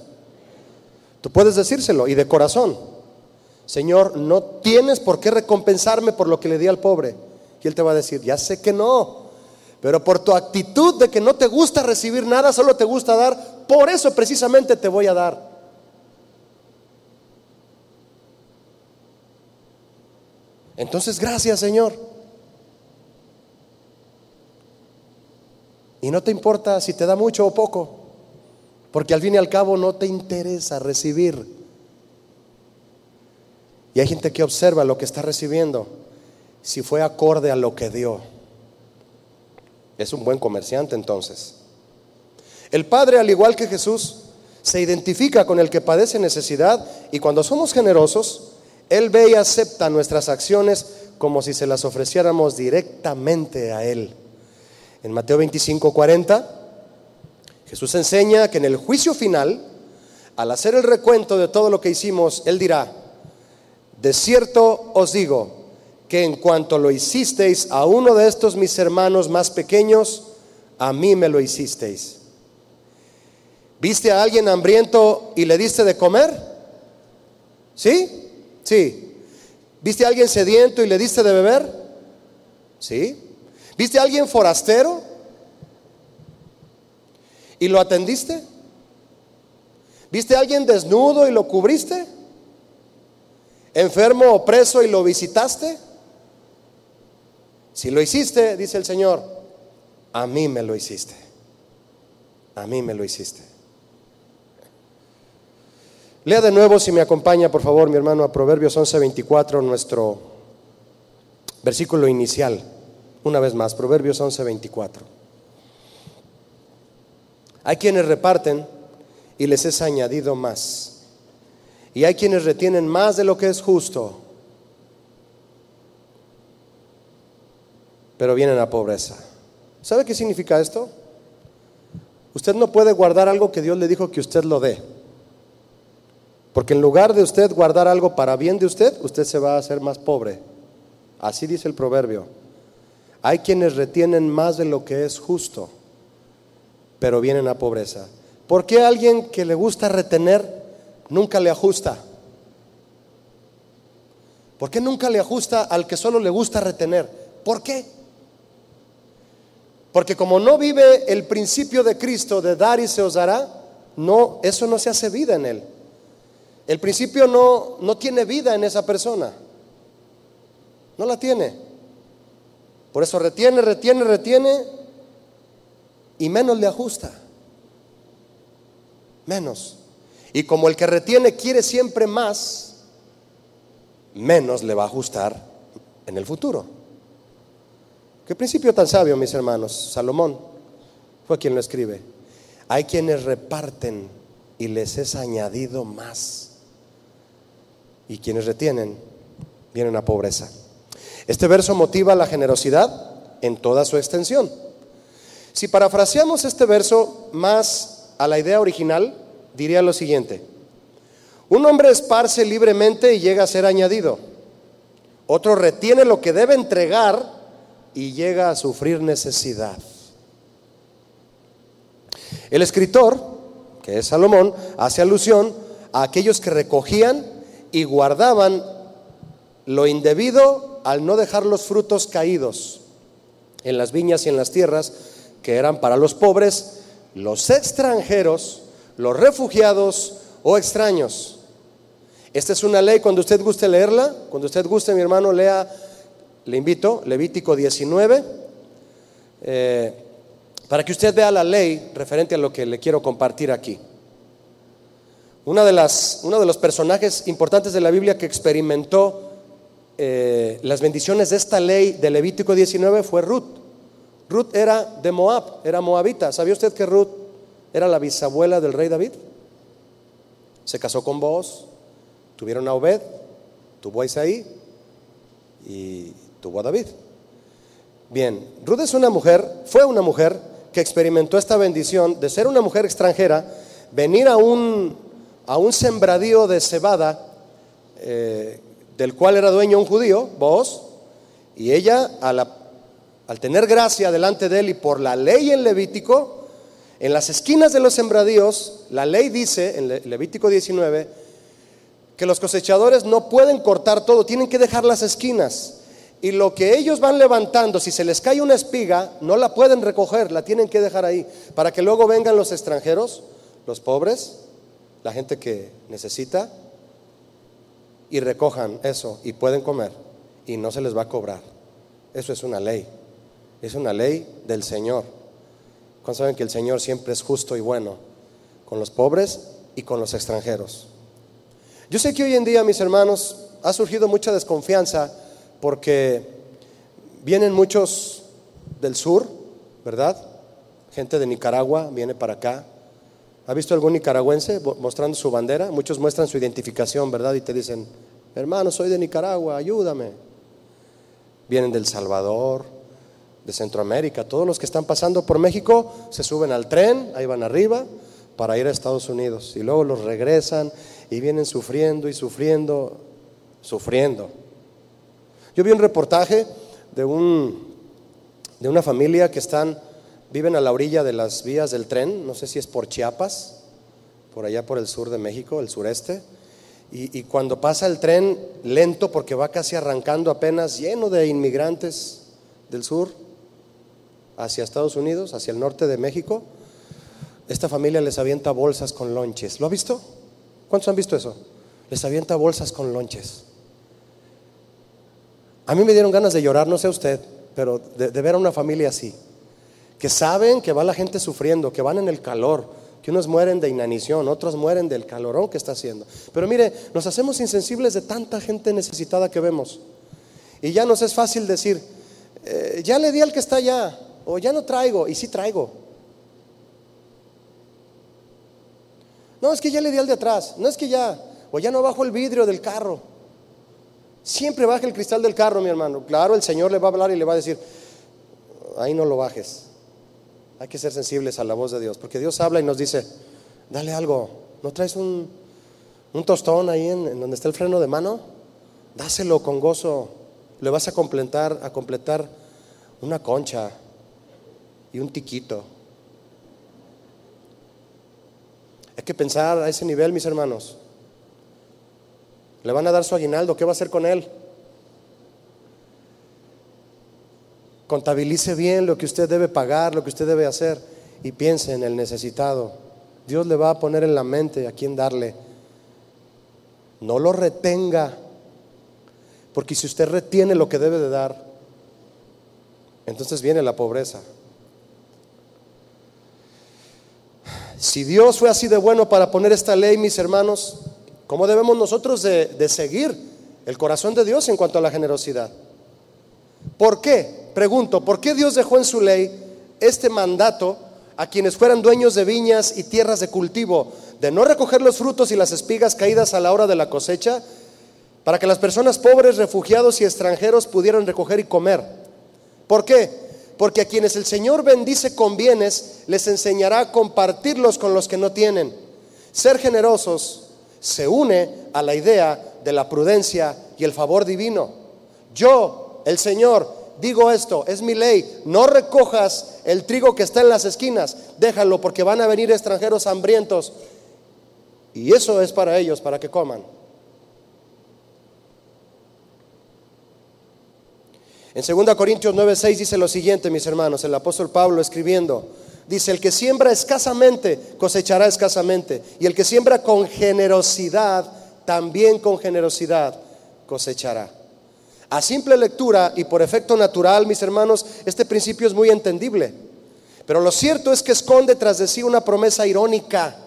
Tú puedes decírselo y de corazón. Señor, no tienes por qué recompensarme por lo que le di al pobre. Y él te va a decir, ya sé que no, pero por tu actitud de que no te gusta recibir nada, solo te gusta dar, por eso precisamente te voy a dar. Entonces, gracias Señor. Y no te importa si te da mucho o poco. porque al fin y al cabo no te interesa recibir. Y hay gente que observa lo que está recibiendo, si fue acorde a lo que dio. Es un buen comerciante entonces. El Padre, al igual que Jesús, se identifica con el que padece necesidad y cuando somos generosos, Él ve y acepta nuestras acciones como si se las ofreciéramos directamente a Él. En Mateo 25, 40, Jesús enseña que en el juicio final, al hacer el recuento de todo lo que hicimos, Él dirá, de cierto os digo, que en cuanto lo hicisteis a uno de estos mis hermanos más pequeños, a mí me lo hicisteis. ¿Viste a alguien hambriento y le diste de comer? ¿Sí? Sí. ¿Viste a alguien sediento y le diste de beber? ¿Sí? ¿Viste a alguien forastero? ¿Y lo atendiste? ¿Viste a alguien desnudo y lo cubriste? ¿Enfermo o preso y lo visitaste? Si lo hiciste, dice el Señor, a mí me lo hiciste. A mí me lo hiciste. Lea de nuevo, si me acompaña, por favor, mi hermano, a Proverbios 11:24, nuestro versículo inicial. Una vez más, Proverbios 11:24. Hay quienes reparten y les es añadido más. Y hay quienes retienen más de lo que es justo, pero vienen a pobreza. ¿Sabe qué significa esto? Usted no puede guardar algo que Dios le dijo que usted lo dé. Porque en lugar de usted guardar algo para bien de usted, usted se va a hacer más pobre. Así dice el proverbio. Hay quienes retienen más de lo que es justo, pero vienen a pobreza. ¿Por qué alguien que le gusta retener nunca le ajusta? ¿Por qué nunca le ajusta al que solo le gusta retener? ¿Por qué? Porque como no vive el principio de Cristo de dar y se os dará, no, eso no se hace vida en él. El principio no, no tiene vida en esa persona. No la tiene. Por eso retiene, retiene, retiene y menos le ajusta. Menos. Y como el que retiene quiere siempre más, menos le va a ajustar en el futuro. Qué principio tan sabio, mis hermanos. Salomón fue quien lo escribe. Hay quienes reparten y les es añadido más y quienes retienen vienen a pobreza. Este verso motiva la generosidad en toda su extensión. Si parafraseamos este verso más a la idea original, diría lo siguiente. Un hombre esparce libremente y llega a ser añadido. Otro retiene lo que debe entregar y llega a sufrir necesidad. El escritor, que es Salomón, hace alusión a aquellos que recogían y guardaban lo indebido al no dejar los frutos caídos en las viñas y en las tierras que eran para los pobres, los extranjeros, los refugiados o extraños. Esta es una ley, cuando usted guste leerla, cuando usted guste, mi hermano, lea, le invito, Levítico 19, eh, para que usted vea la ley referente a lo que le quiero compartir aquí. Una de las, uno de los personajes importantes de la Biblia que experimentó eh, las bendiciones de esta ley de Levítico 19 fue Ruth. Ruth era de Moab, era moabita. ¿Sabía usted que Ruth era la bisabuela del rey David? Se casó con vos, tuvieron a Obed, tuvo a Isaí y tuvo a David. Bien, Ruth es una mujer, fue una mujer que experimentó esta bendición de ser una mujer extranjera, venir a un, a un sembradío de cebada eh, del cual era dueño un judío, vos, y ella al tener gracia delante de él y por la ley en Levítico, en las esquinas de los sembradíos, la ley dice en Levítico 19 que los cosechadores no pueden cortar todo, tienen que dejar las esquinas. Y lo que ellos van levantando, si se les cae una espiga, no la pueden recoger, la tienen que dejar ahí, para que luego vengan los extranjeros, los pobres, la gente que necesita, y recojan eso y pueden comer y no se les va a cobrar. Eso es una ley, es una ley del Señor. Cuando saben que el Señor siempre es justo y bueno con los pobres y con los extranjeros. Yo sé que hoy en día, mis hermanos, ha surgido mucha desconfianza porque vienen muchos del sur, ¿verdad? Gente de Nicaragua viene para acá. ¿Ha visto algún nicaragüense mostrando su bandera? Muchos muestran su identificación, ¿verdad? Y te dicen, hermano, soy de Nicaragua, ayúdame. Vienen del Salvador, de Centroamérica. Todos los que están pasando por México se suben al tren, ahí van arriba, para ir a Estados Unidos. Y luego los regresan y vienen sufriendo y sufriendo, sufriendo. Yo vi un reportaje de, un, de una familia que están, viven a la orilla de las vías del tren, no sé si es por Chiapas, por allá por el sur de México, el sureste. Y, cuando pasa el tren lento, porque va casi arrancando apenas lleno de inmigrantes del sur, hacia Estados Unidos, hacia el norte de México, esta familia les avienta bolsas con lonches. ¿Lo ha visto? ¿Cuántos han visto eso? Les avienta bolsas con lonches. A mí me dieron ganas de llorar, no sé usted, pero de, ver a una familia así, que saben que va la gente sufriendo, que van en el calor, que unos mueren de inanición, otros mueren del calorón que está haciendo. Pero mire, nos hacemos insensibles de tanta gente necesitada que vemos. Y ya nos es fácil decir, eh, ya le di al que está allá, o ya no traigo, y sí traigo. No, es que ya le di al de atrás, no es que ya, o ya no bajo el vidrio del carro. Siempre baja el cristal del carro, mi hermano. Claro, el Señor le va a hablar y le va a decir, ahí no lo bajes. Hay que ser sensibles a la voz de Dios, porque Dios habla y nos dice, dale algo, ¿no traes un, un tostón ahí en, en, donde está el freno de mano? Dáselo con gozo, le vas a completar, a completar una concha, y un tiquito. Hay que pensar a ese nivel, mis hermanos. Le van a dar su aguinaldo, ¿qué va a hacer con él? Contabilice bien lo que usted debe pagar, lo que usted debe hacer y piense en el necesitado. Dios le va a poner en la mente a quién darle. No lo retenga, porque si usted retiene lo que debe de dar, entonces viene la pobreza. Si Dios fue así de bueno para poner esta ley, mis hermanos, ¿cómo debemos nosotros de, seguir el corazón de Dios en cuanto a la generosidad? ¿Por qué? Pregunto, ¿por qué Dios dejó en su ley este mandato a quienes fueran dueños de viñas y tierras de cultivo de no recoger los frutos y las espigas caídas a la hora de la cosecha, para que las personas pobres, refugiados y extranjeros pudieran recoger y comer? ¿Por qué? porque a quienes el Señor bendice con bienes, les enseñará a compartirlos con los que no tienen. Ser generosos se une a la idea de la prudencia y el favor divino. Yo, el Señor, digo esto, es mi ley, no recojas el trigo que está en las esquinas, déjalo porque van a venir extranjeros hambrientos. Y eso es para ellos, para que coman. En 2 Corintios 9:6 dice lo siguiente, mis hermanos, el apóstol Pablo escribiendo, dice, el que siembra escasamente cosechará escasamente, y el que siembra con generosidad, también con generosidad cosechará. A simple lectura y por efecto natural, mis hermanos, este principio es muy entendible. Pero lo cierto es que esconde tras de sí una promesa irónica,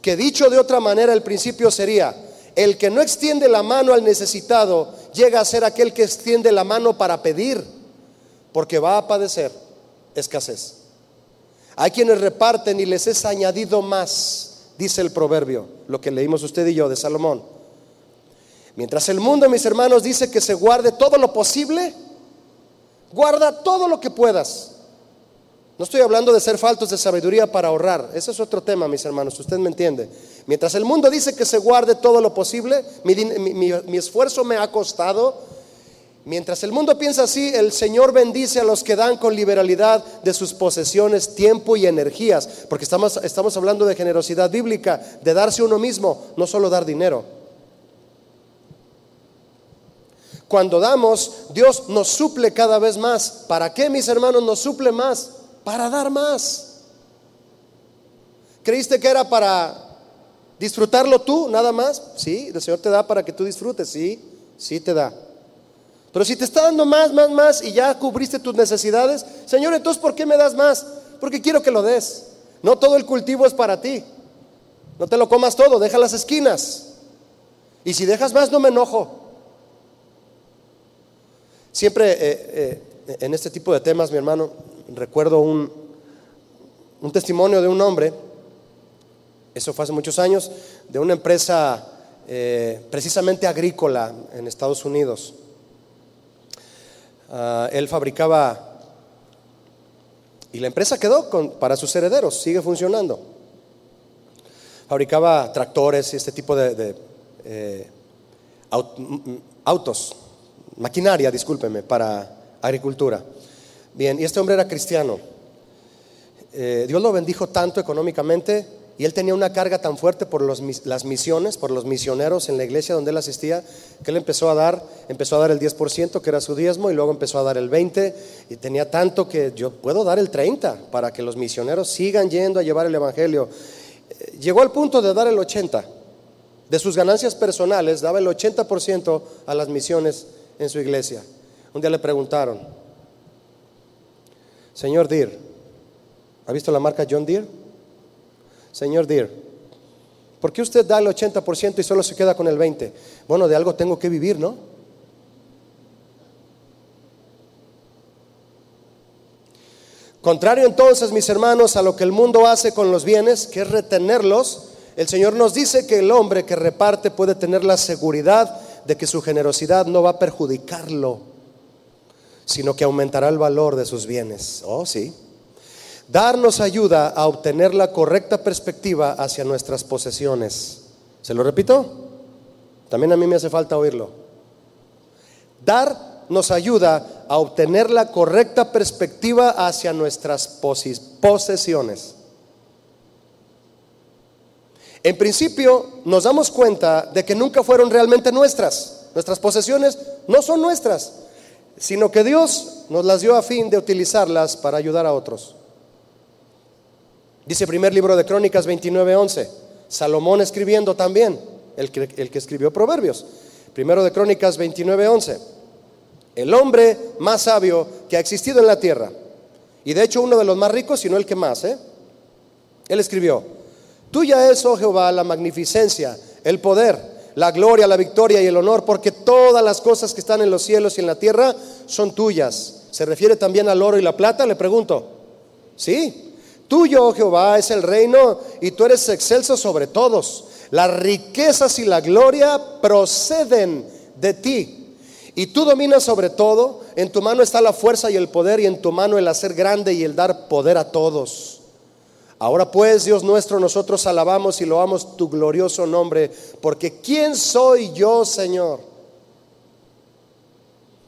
que dicho de otra manera el principio sería, el que no extiende la mano al necesitado llega a ser aquel que extiende la mano para pedir, porque va a padecer escasez. Hay quienes reparten y les es añadido más, dice el proverbio, lo que leímos usted y yo de Salomón. Mientras el mundo, mis hermanos, dice que se guarde todo lo posible, guarda todo lo que puedas. No estoy hablando de ser faltos de sabiduría para ahorrar. Ese es otro tema, mis hermanos. Usted me entiende. Mientras el mundo dice que se guarde todo lo posible, mi, esfuerzo me ha costado. Mientras el mundo piensa así, el Señor bendice a los que dan con liberalidad de sus posesiones, tiempo y energías. Porque estamos, estamos hablando de generosidad bíblica, de darse uno mismo, no solo dar dinero. Cuando damos, Dios nos suple cada vez más. ¿Para qué, mis hermanos, nos suple más? para dar más. ¿Creíste que era para disfrutarlo tú nada más? Sí, el Señor te da para que tú disfrutes, sí, sí te da. Pero si te está dando más, más, más y ya cubriste tus necesidades, Señor, entonces ¿por qué me das más? Porque quiero que lo des. No todo el cultivo es para ti. No te lo comas todo, deja las esquinas. Y si dejas más, no me enojo. Siempre eh, eh, en este tipo de temas, mi hermano, recuerdo un, un testimonio de un hombre, eso fue hace muchos años, de una empresa eh, precisamente agrícola en Estados Unidos. Ah, él fabricaba, y la empresa quedó para sus herederos, sigue funcionando. Fabricaba tractores y este tipo de, autos, maquinaria, discúlpeme, para agricultura. Bien, y este hombre era cristiano. Eh, Dios lo bendijo tanto económicamente y él tenía una carga tan fuerte por las misiones, por los misioneros en la iglesia donde él asistía, que él empezó a dar, empezó a dar el 10%, que era su diezmo, y luego empezó a dar el 20%, y tenía tanto que yo puedo dar el 30% para que los misioneros sigan yendo a llevar el Evangelio. Eh, llegó al punto de dar el 80%. De sus ganancias personales, daba el 80% a las misiones en su iglesia. Un día le preguntaron, Señor Dir, ¿ha visto la marca John Deere? Señor Deere, ¿por qué usted da el 80% y solo se queda con el 20%? Bueno, de algo tengo que vivir, ¿no? Contrario entonces, mis hermanos, a lo que el mundo hace con los bienes, que es retenerlos, el Señor nos dice que el hombre que reparte puede tener la seguridad de que su generosidad no va a perjudicarlo, sino que aumentará el valor de sus bienes. Oh, sí. Darnos ayuda a obtener la correcta perspectiva hacia nuestras posesiones. ¿Se lo repito? También a mí me hace falta oírlo. Dar nos ayuda a obtener la correcta perspectiva hacia nuestras posesiones. En principio nos damos cuenta de que nunca fueron realmente nuestras. Nuestras posesiones no son nuestras, sino que Dios nos las dio a fin de utilizarlas para ayudar a otros. Dice primer libro de Crónicas 29:11. Salomón escribiendo también, el que, escribió Proverbios. Primero de Crónicas 29:11. El hombre más sabio que ha existido en la tierra. Y de hecho uno de los más ricos, sino el que más. ¿eh? Él escribió, Tuya es, oh Jehová, la magnificencia, el poder, la gloria, la victoria y el honor, porque todas las cosas que están en los cielos y en la tierra son tuyas. ¿Se refiere también al oro y la plata? Le pregunto. Sí, Tuyo, oh Jehová, es el reino y tú eres excelso sobre todos. Las riquezas y la gloria proceden de ti. Y tú dominas sobre todo. En tu mano está la fuerza y el poder y en tu mano el hacer grande y el dar poder a todos. Ahora pues, Dios nuestro, nosotros alabamos y loamos tu glorioso nombre, porque ¿quién soy yo, Señor?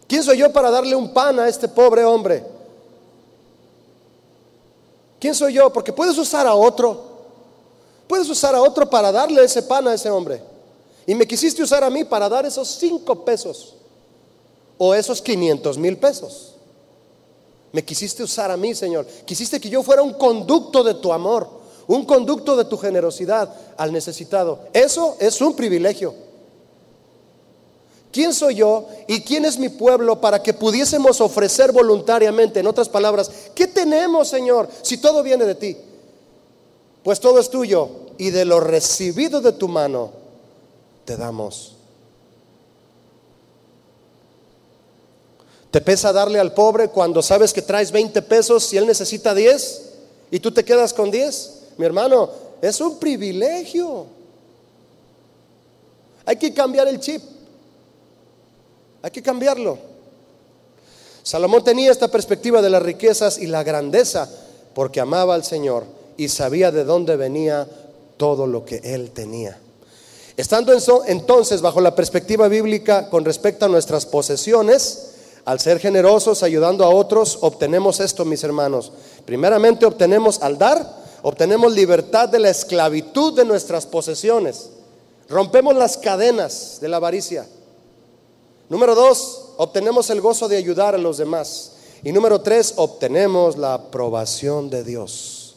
¿Quién soy yo para darle un pan a este pobre hombre? ¿Quién soy yo? Porque puedes usar a otro. Puedes usar a otro para darle ese pan a ese hombre. Y me quisiste usar a mí para dar esos cinco pesos. O esos 500 mil pesos. Me quisiste usar a mí, Señor. Quisiste que yo fuera un conducto de tu amor. Un conducto de tu generosidad al necesitado. Eso es un privilegio. ¿Quién soy yo y quién es mi pueblo para que pudiésemos ofrecer voluntariamente? En otras palabras, ¿qué tenemos, Señor, si todo viene de ti? Pues todo es tuyo y de lo recibido de tu mano te damos. ¿Te pesa darle al pobre cuando sabes que traes 20 pesos y él necesita 10 y tú te quedas con 10? Mi hermano, es un privilegio. Hay que cambiar el chip. Hay que cambiarlo. Salomón tenía esta perspectiva de las riquezas y la grandeza porque amaba al Señor y sabía de dónde venía todo lo que él tenía. Estando entonces bajo la perspectiva bíblica con respecto a nuestras posesiones, al ser generosos ayudando a otros, obtenemos esto, mis hermanos. Primeramente obtenemos al dar, obtenemos libertad de la esclavitud de nuestras posesiones. Rompemos las cadenas de la avaricia. Número dos, obtenemos el gozo de ayudar a los demás. Y número tres, obtenemos la aprobación de Dios.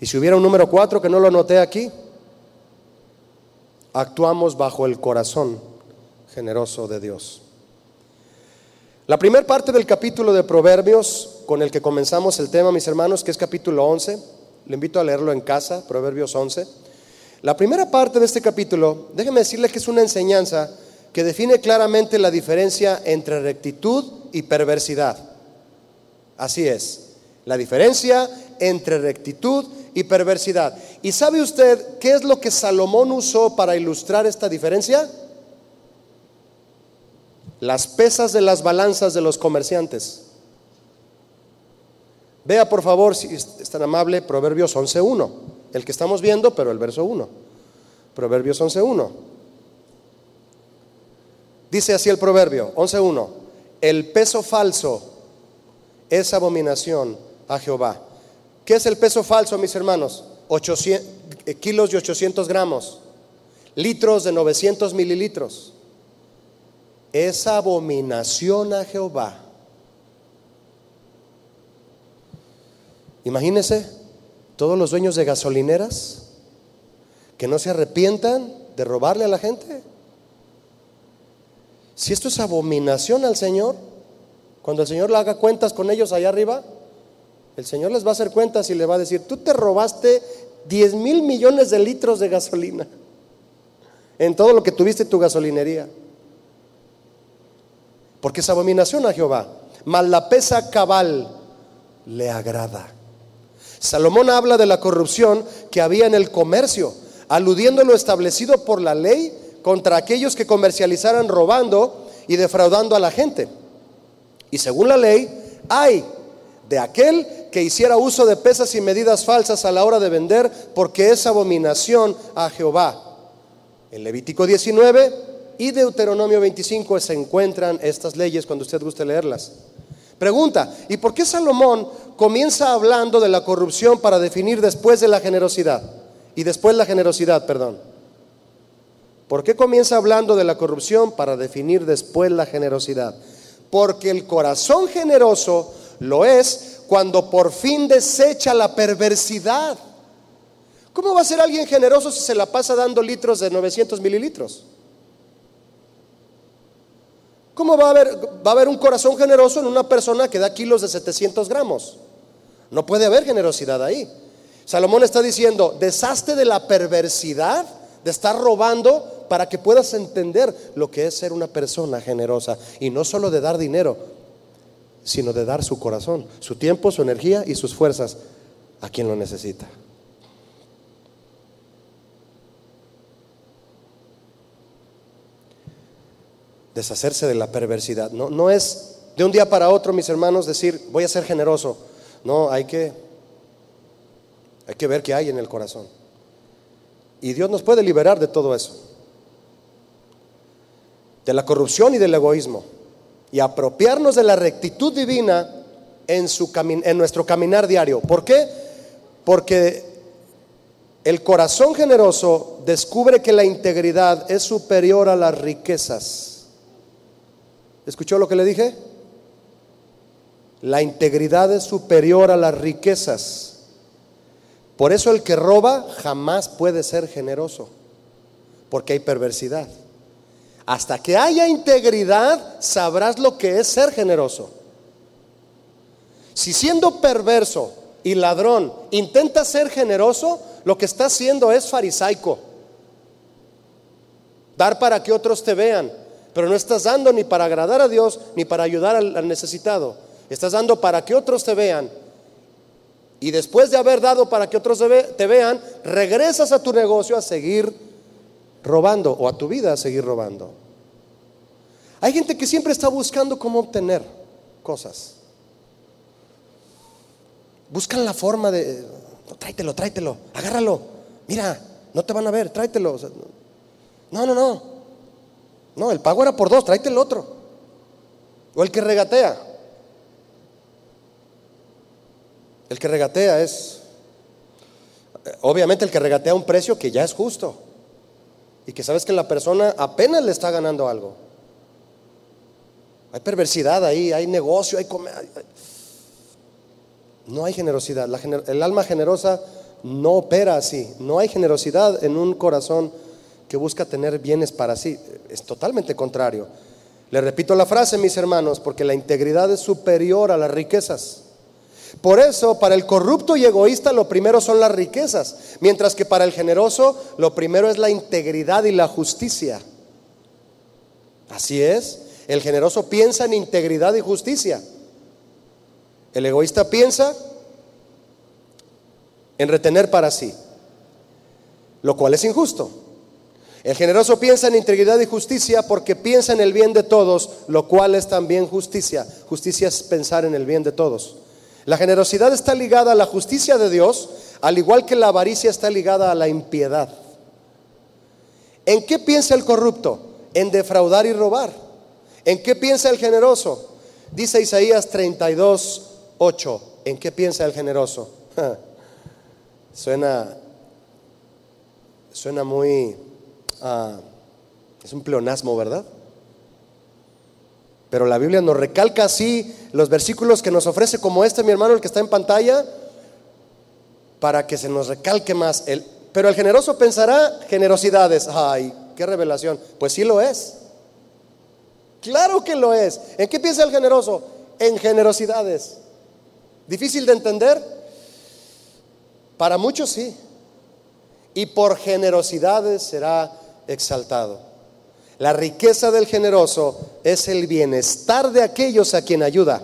Y si hubiera un número cuatro que no lo anoté aquí, actuamos bajo el corazón generoso de Dios. La primera parte del capítulo de Proverbios con el que comenzamos el tema, mis hermanos, que es capítulo 11, Le invito a leerlo en casa, Proverbios 11. La primera parte de este capítulo, déjeme decirle que es una enseñanza que define claramente la diferencia entre rectitud y perversidad. Así es, la diferencia entre rectitud y perversidad. ¿Y sabe usted qué es lo que Salomón usó para ilustrar esta diferencia? Las pesas de las balanzas de los comerciantes. Vea por favor, si es tan amable, Proverbios 11.1, el que estamos viendo, pero el verso 1. Proverbios 11.1. Dice así el proverbio 11.1, el peso falso es abominación a Jehová. ¿Qué es el peso falso, mis hermanos? 800, eh, kilos de 800 gramos, litros de 900 mililitros. Es abominación a Jehová. Imagínense todos los dueños de gasolineras que no se arrepientan de robarle a la gente. Si esto es abominación al Señor, cuando el Señor le haga cuentas con ellos allá arriba, el Señor les va a hacer cuentas y le va a decir, tú te robaste 10 mil millones de litros de gasolina en todo lo que tuviste tu gasolinería. Porque es abominación a Jehová. Mas la pesa cabal le agrada. Salomón habla de la corrupción que había en el comercio, aludiendo lo establecido por la ley contra aquellos que comercializaran robando y defraudando a la gente. Y según la ley, hay de aquel que hiciera uso de pesas y medidas falsas a la hora de vender, porque es abominación a Jehová. En Levítico 19 y Deuteronomio 25 se encuentran estas leyes cuando usted guste leerlas. Pregunta, ¿y por qué Salomón comienza hablando de la corrupción para definir después de la generosidad? Y después la generosidad, perdón. ¿Por qué comienza hablando de la corrupción para definir después la generosidad? Porque el corazón generoso lo es cuando por fin desecha la perversidad. ¿Cómo va a ser alguien generoso si se la pasa dando litros de 900 mililitros? ¿Cómo va a haber, va a haber un corazón generoso en una persona que da kilos de 700 gramos? No puede haber generosidad ahí. Salomón está diciendo, deshazte de la perversidad de estar robando para que puedas entender lo que es ser una persona generosa y no solo de dar dinero, sino de dar su corazón, su tiempo, su energía y sus fuerzas a quien lo necesita. Deshacerse de la perversidad. No, no es de un día para otro, mis hermanos, decir, voy a ser generoso. No, hay que, hay que ver qué hay en el corazón. Y Dios nos puede liberar de todo eso de la corrupción y del egoísmo y apropiarnos de la rectitud divina en, su en nuestro caminar diario. ¿Por qué? Porque el corazón generoso descubre que la integridad es superior a las riquezas. ¿Escuchó lo que le dije? La integridad es superior a las riquezas. Por eso el que roba jamás puede ser generoso, porque hay perversidad. Hasta que haya integridad, sabrás lo que es ser generoso. Si siendo perverso y ladrón intenta ser generoso, lo que está haciendo es farisaico. Dar para que otros te vean, pero no estás dando ni para agradar a Dios ni para ayudar al, necesitado. Estás dando para que otros te vean. Y después de haber dado para que otros te vean, regresas a tu negocio a seguir robando o a tu vida a seguir robando. Hay gente que siempre está buscando cómo obtener cosas. Buscan la forma de, tráetelo, tráetelo, agárralo. Mira, no te van a ver, tráetelo. no, no, no. No, el pago era por dos, tráete el otro. O el que regatea. El que regatea es, obviamente el que regatea un precio que ya es justo y que sabes que la persona apenas le está ganando algo. Hay perversidad ahí, hay negocio, hay No hay generosidad. el alma generosa no opera así. No hay generosidad en un corazón que busca tener bienes para sí. Es totalmente contrario. Le repito la frase, mis hermanos, porque la integridad es superior a las riquezas. Por eso, para el corrupto y egoísta lo primero son las riquezas, mientras que para el generoso lo primero es la integridad y la justicia. Así es, el generoso piensa en integridad y justicia. El egoísta piensa en retener para sí, lo cual es injusto. El generoso piensa en integridad y justicia porque piensa en el bien de todos, lo cual es también justicia. Justicia es pensar en el bien de todos. La generosidad está ligada a la justicia de Dios, al igual que la avaricia está ligada a la impiedad. ¿En qué piensa el corrupto? En defraudar y robar. ¿En qué piensa el generoso? Dice Isaías 32, 8. ¿En qué piensa el generoso? suena, suena muy Ah, es un pleonasmo, ¿verdad? Pero la Biblia nos recalca así los versículos que nos ofrece como este, mi hermano, el que está en pantalla, para que se nos recalque más. El, pero el generoso pensará generosidades. Ay, qué revelación. Pues sí lo es. Claro que lo es. ¿En qué piensa el generoso? En generosidades. ¿Difícil de entender? Para muchos sí. Y por generosidades será exaltado. La riqueza del generoso es el bienestar de aquellos a quien ayuda.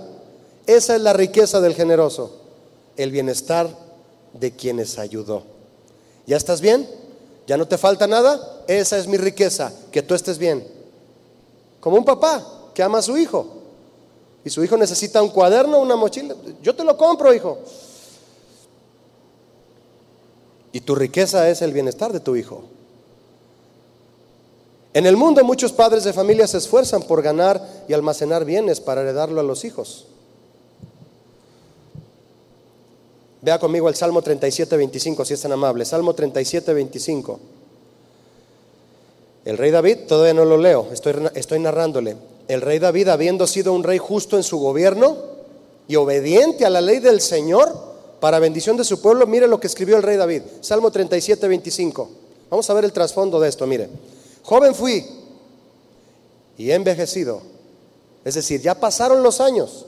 Esa es la riqueza del generoso, el bienestar de quienes ayudó. ¿Ya estás bien? ¿Ya no te falta nada? Esa es mi riqueza, que tú estés bien. Como un papá que ama a su hijo. Y su hijo necesita un cuaderno, una mochila. Yo te lo compro, hijo. Y tu riqueza es el bienestar de tu hijo. En el mundo muchos padres de familia se esfuerzan por ganar y almacenar bienes para heredarlo a los hijos. Vea conmigo el Salmo 37, 25, si es tan amable. Salmo 37, 25. El rey David, todavía no lo leo, estoy, narrándole. El rey David, habiendo sido un rey justo en su gobierno y obediente a la ley del Señor, para bendición de su pueblo, mire lo que escribió el rey David. Salmo 37, 25. Vamos a ver el trasfondo de esto, mire. Joven fui y he envejecido. Es decir, ya pasaron los años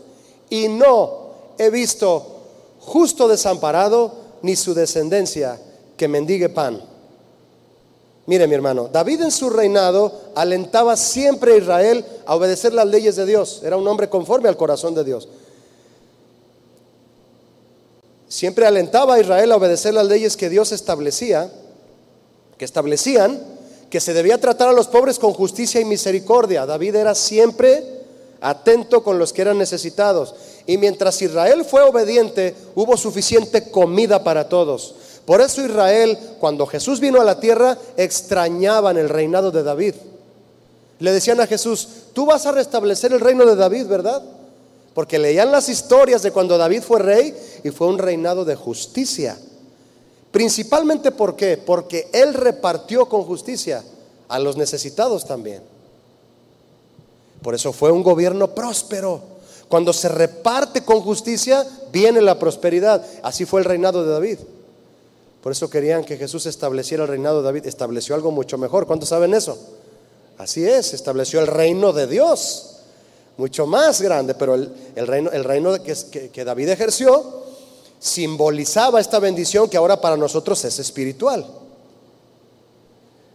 y no he visto justo desamparado ni su descendencia que mendigue pan. Mire mi hermano, David en su reinado alentaba siempre a Israel a obedecer las leyes de Dios. Era un hombre conforme al corazón de Dios. Siempre alentaba a Israel a obedecer las leyes que Dios establecía, que establecían que se debía tratar a los pobres con justicia y misericordia. David era siempre atento con los que eran necesitados. Y mientras Israel fue obediente, hubo suficiente comida para todos. Por eso Israel, cuando Jesús vino a la tierra, extrañaban el reinado de David. Le decían a Jesús, tú vas a restablecer el reino de David, ¿verdad? Porque leían las historias de cuando David fue rey y fue un reinado de justicia. Principalmente ¿por qué? Porque Él repartió con justicia a los necesitados también. Por eso fue un gobierno próspero. Cuando se reparte con justicia, viene la prosperidad. Así fue el reinado de David. Por eso querían que Jesús estableciera el reinado de David. Estableció algo mucho mejor. ¿Cuántos saben eso? Así es, estableció el reino de Dios. Mucho más grande, pero el, reino, el reino que, que David ejerció simbolizaba esta bendición que ahora para nosotros es espiritual.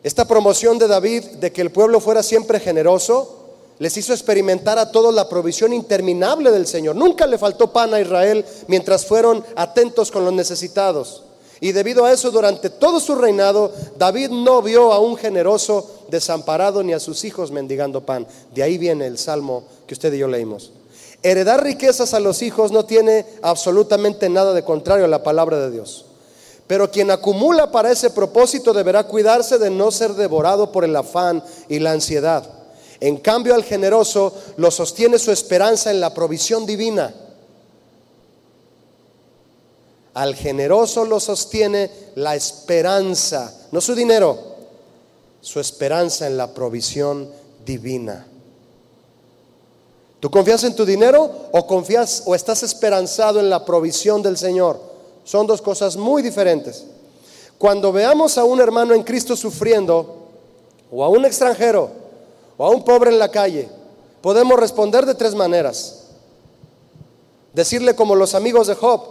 Esta promoción de David de que el pueblo fuera siempre generoso les hizo experimentar a todos la provisión interminable del Señor. Nunca le faltó pan a Israel mientras fueron atentos con los necesitados. Y debido a eso, durante todo su reinado, David no vio a un generoso desamparado ni a sus hijos mendigando pan. De ahí viene el salmo que usted y yo leímos. Heredar riquezas a los hijos no tiene absolutamente nada de contrario a la palabra de Dios. Pero quien acumula para ese propósito deberá cuidarse de no ser devorado por el afán y la ansiedad. En cambio, al generoso lo sostiene su esperanza en la provisión divina. Al generoso lo sostiene la esperanza, no su dinero, su esperanza en la provisión divina. ¿Tú confías en tu dinero o confías o estás esperanzado en la provisión del Señor? Son dos cosas muy diferentes. Cuando veamos a un hermano en Cristo sufriendo, o a un extranjero, o a un pobre en la calle, podemos responder de tres maneras. Decirle como los amigos de Job,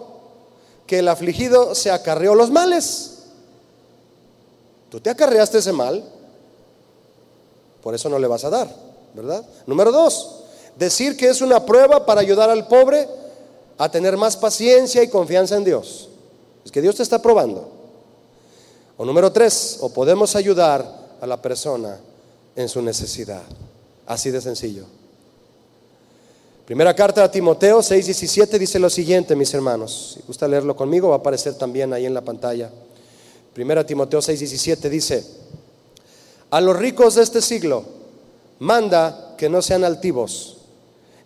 que el afligido se acarreó los males. Tú te acarreaste ese mal, por eso no le vas a dar, ¿verdad? Número dos, decir que es una prueba para ayudar al pobre a tener más paciencia y confianza en Dios. Es que Dios te está probando. O número tres, o podemos ayudar a la persona en su necesidad. Así de sencillo. Primera carta a Timoteo 6:17 dice lo siguiente, mis hermanos. Si gusta leerlo conmigo, va a aparecer también ahí en la pantalla. Primera Timoteo 6:17 dice, a los ricos de este siglo manda que no sean altivos,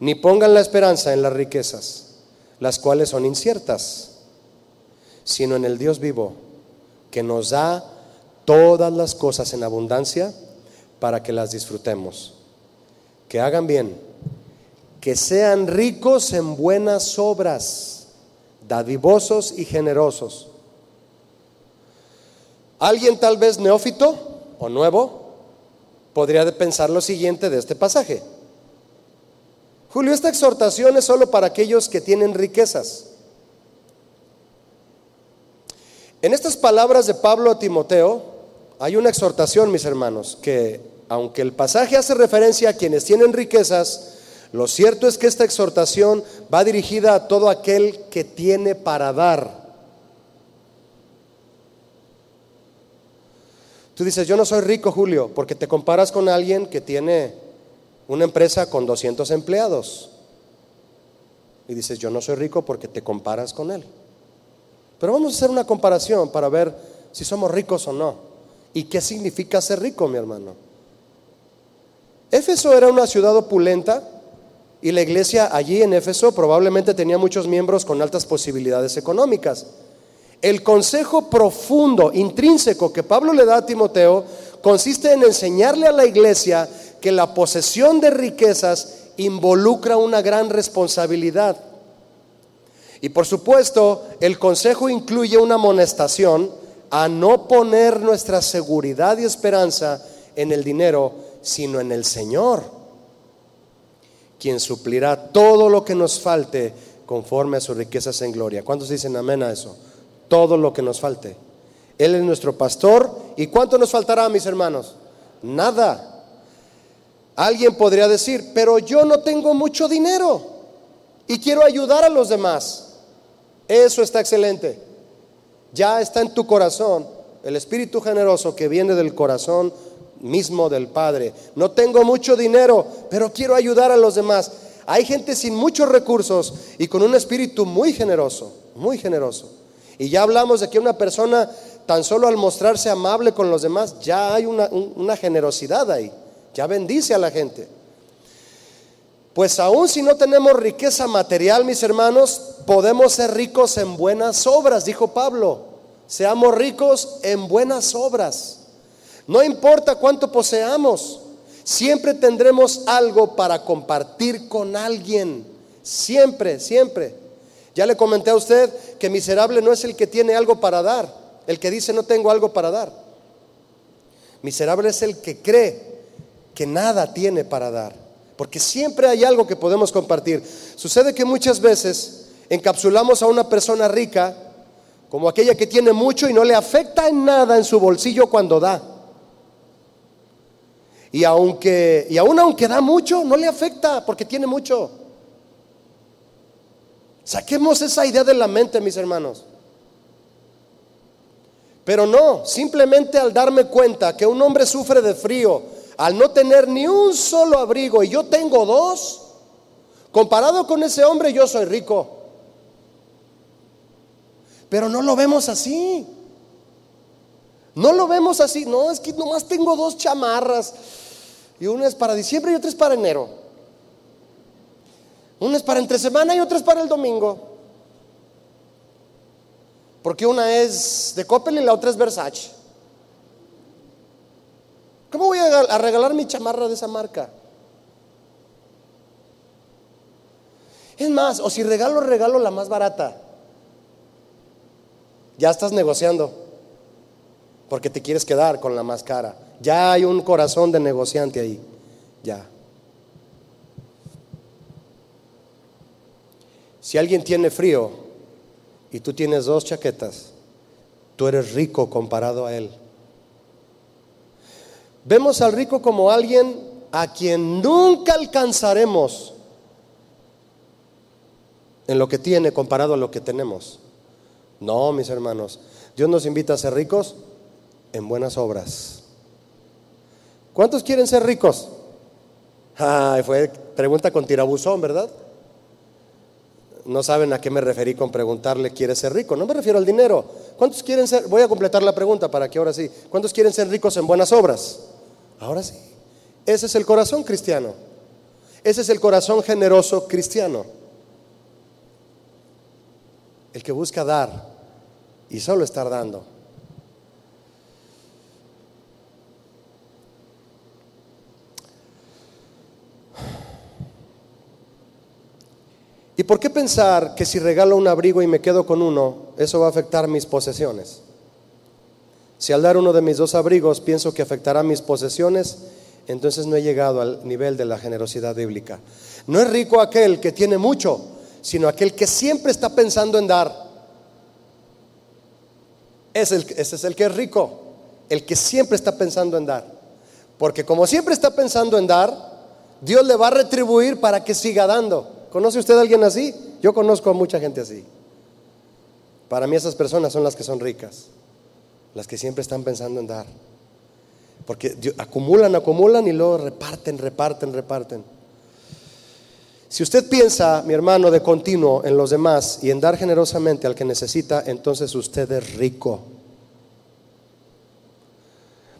ni pongan la esperanza en las riquezas, las cuales son inciertas, sino en el Dios vivo, que nos da todas las cosas en abundancia para que las disfrutemos. Que hagan bien que sean ricos en buenas obras, dadivosos y generosos. Alguien tal vez neófito o nuevo podría pensar lo siguiente de este pasaje. Julio, esta exhortación es solo para aquellos que tienen riquezas. En estas palabras de Pablo a Timoteo hay una exhortación, mis hermanos, que aunque el pasaje hace referencia a quienes tienen riquezas, lo cierto es que esta exhortación va dirigida a todo aquel que tiene para dar. Tú dices, yo no soy rico, Julio, porque te comparas con alguien que tiene una empresa con 200 empleados. Y dices, yo no soy rico porque te comparas con él. Pero vamos a hacer una comparación para ver si somos ricos o no. ¿Y qué significa ser rico, mi hermano? Éfeso era una ciudad opulenta y la iglesia allí en Éfeso probablemente tenía muchos miembros con altas posibilidades económicas. El consejo profundo, intrínseco que Pablo le da a Timoteo consiste en enseñarle a la iglesia que la posesión de riquezas involucra una gran responsabilidad. Y por supuesto, el consejo incluye una amonestación a no poner nuestra seguridad y esperanza en el dinero, sino en el Señor quien suplirá todo lo que nos falte conforme a sus riquezas en gloria. ¿Cuántos dicen amén a eso? Todo lo que nos falte. Él es nuestro pastor. ¿Y cuánto nos faltará, mis hermanos? Nada. Alguien podría decir, pero yo no tengo mucho dinero y quiero ayudar a los demás. Eso está excelente. Ya está en tu corazón el espíritu generoso que viene del corazón mismo del Padre. No tengo mucho dinero, pero quiero ayudar a los demás. Hay gente sin muchos recursos y con un espíritu muy generoso, muy generoso. Y ya hablamos de que una persona tan solo al mostrarse amable con los demás, ya hay una, generosidad ahí, ya bendice a la gente. Pues aún si no tenemos riqueza material, mis hermanos, podemos ser ricos en buenas obras, dijo Pablo. Seamos ricos en buenas obras. No importa cuánto poseamos, siempre tendremos algo para compartir con alguien. Siempre, siempre. Ya le comenté a usted que miserable no es el que tiene algo para dar, el que dice no tengo algo para dar. Miserable es el que cree que nada tiene para dar, porque siempre hay algo que podemos compartir. Sucede que muchas veces encapsulamos a una persona rica como aquella que tiene mucho y no le afecta en nada en su bolsillo cuando da. Y aunque y aún aunque da mucho, no le afecta porque tiene mucho. Saquemos esa idea de la mente, mis hermanos. Pero no, simplemente al darme cuenta que un hombre sufre de frío, al no tener ni un solo abrigo y yo tengo dos, comparado con ese hombre yo soy rico. Pero no lo vemos así. No lo vemos así. No, es que nomás tengo dos chamarras. Y una es para diciembre y otra es para enero. Una es para entre semana y otra es para el domingo. Porque una es de Coppel y la otra es Versace. ¿Cómo voy a regalar mi chamarra de esa marca? Es más, o si regalo, regalo la más barata. Ya estás negociando. Porque te quieres quedar con la más cara. Ya hay un corazón de negociante ahí. Ya. Si alguien tiene frío y tú tienes dos chaquetas, tú eres rico comparado a él. Vemos al rico como alguien a quien nunca alcanzaremos en lo que tiene comparado a lo que tenemos. No, mis hermanos, Dios nos invita a ser ricos en buenas obras. ¿Cuántos quieren ser ricos? Ay, fue pregunta con tirabuzón, ¿verdad? No saben a qué me referí con preguntarle, ¿quiere ser rico? No me refiero al dinero. ¿Cuántos quieren ser? Voy a completar la pregunta para que ahora sí. ¿Cuántos quieren ser ricos en buenas obras? Ahora sí. Ese es el corazón cristiano. Ese es el corazón generoso cristiano. El que busca dar y solo estar dando. ¿Y por qué pensar que si regalo un abrigo y me quedo con uno, eso va a afectar mis posesiones? Si al dar uno de mis dos abrigos pienso que afectará mis posesiones, entonces no he llegado al nivel de la generosidad bíblica. No es rico aquel que tiene mucho, sino aquel que siempre está pensando en dar. ese es el que es rico, el que siempre está pensando en dar. Porque como siempre está pensando en dar, Dios le va a retribuir para que siga dando. ¿Conoce usted a alguien así? Yo conozco a mucha gente así. Para mí esas personas son las que son ricas, las que siempre están pensando en dar. Porque acumulan, acumulan y luego reparten, reparten, reparten. Si usted piensa, mi hermano, de continuo en los demás y en dar generosamente al que necesita, entonces usted es rico.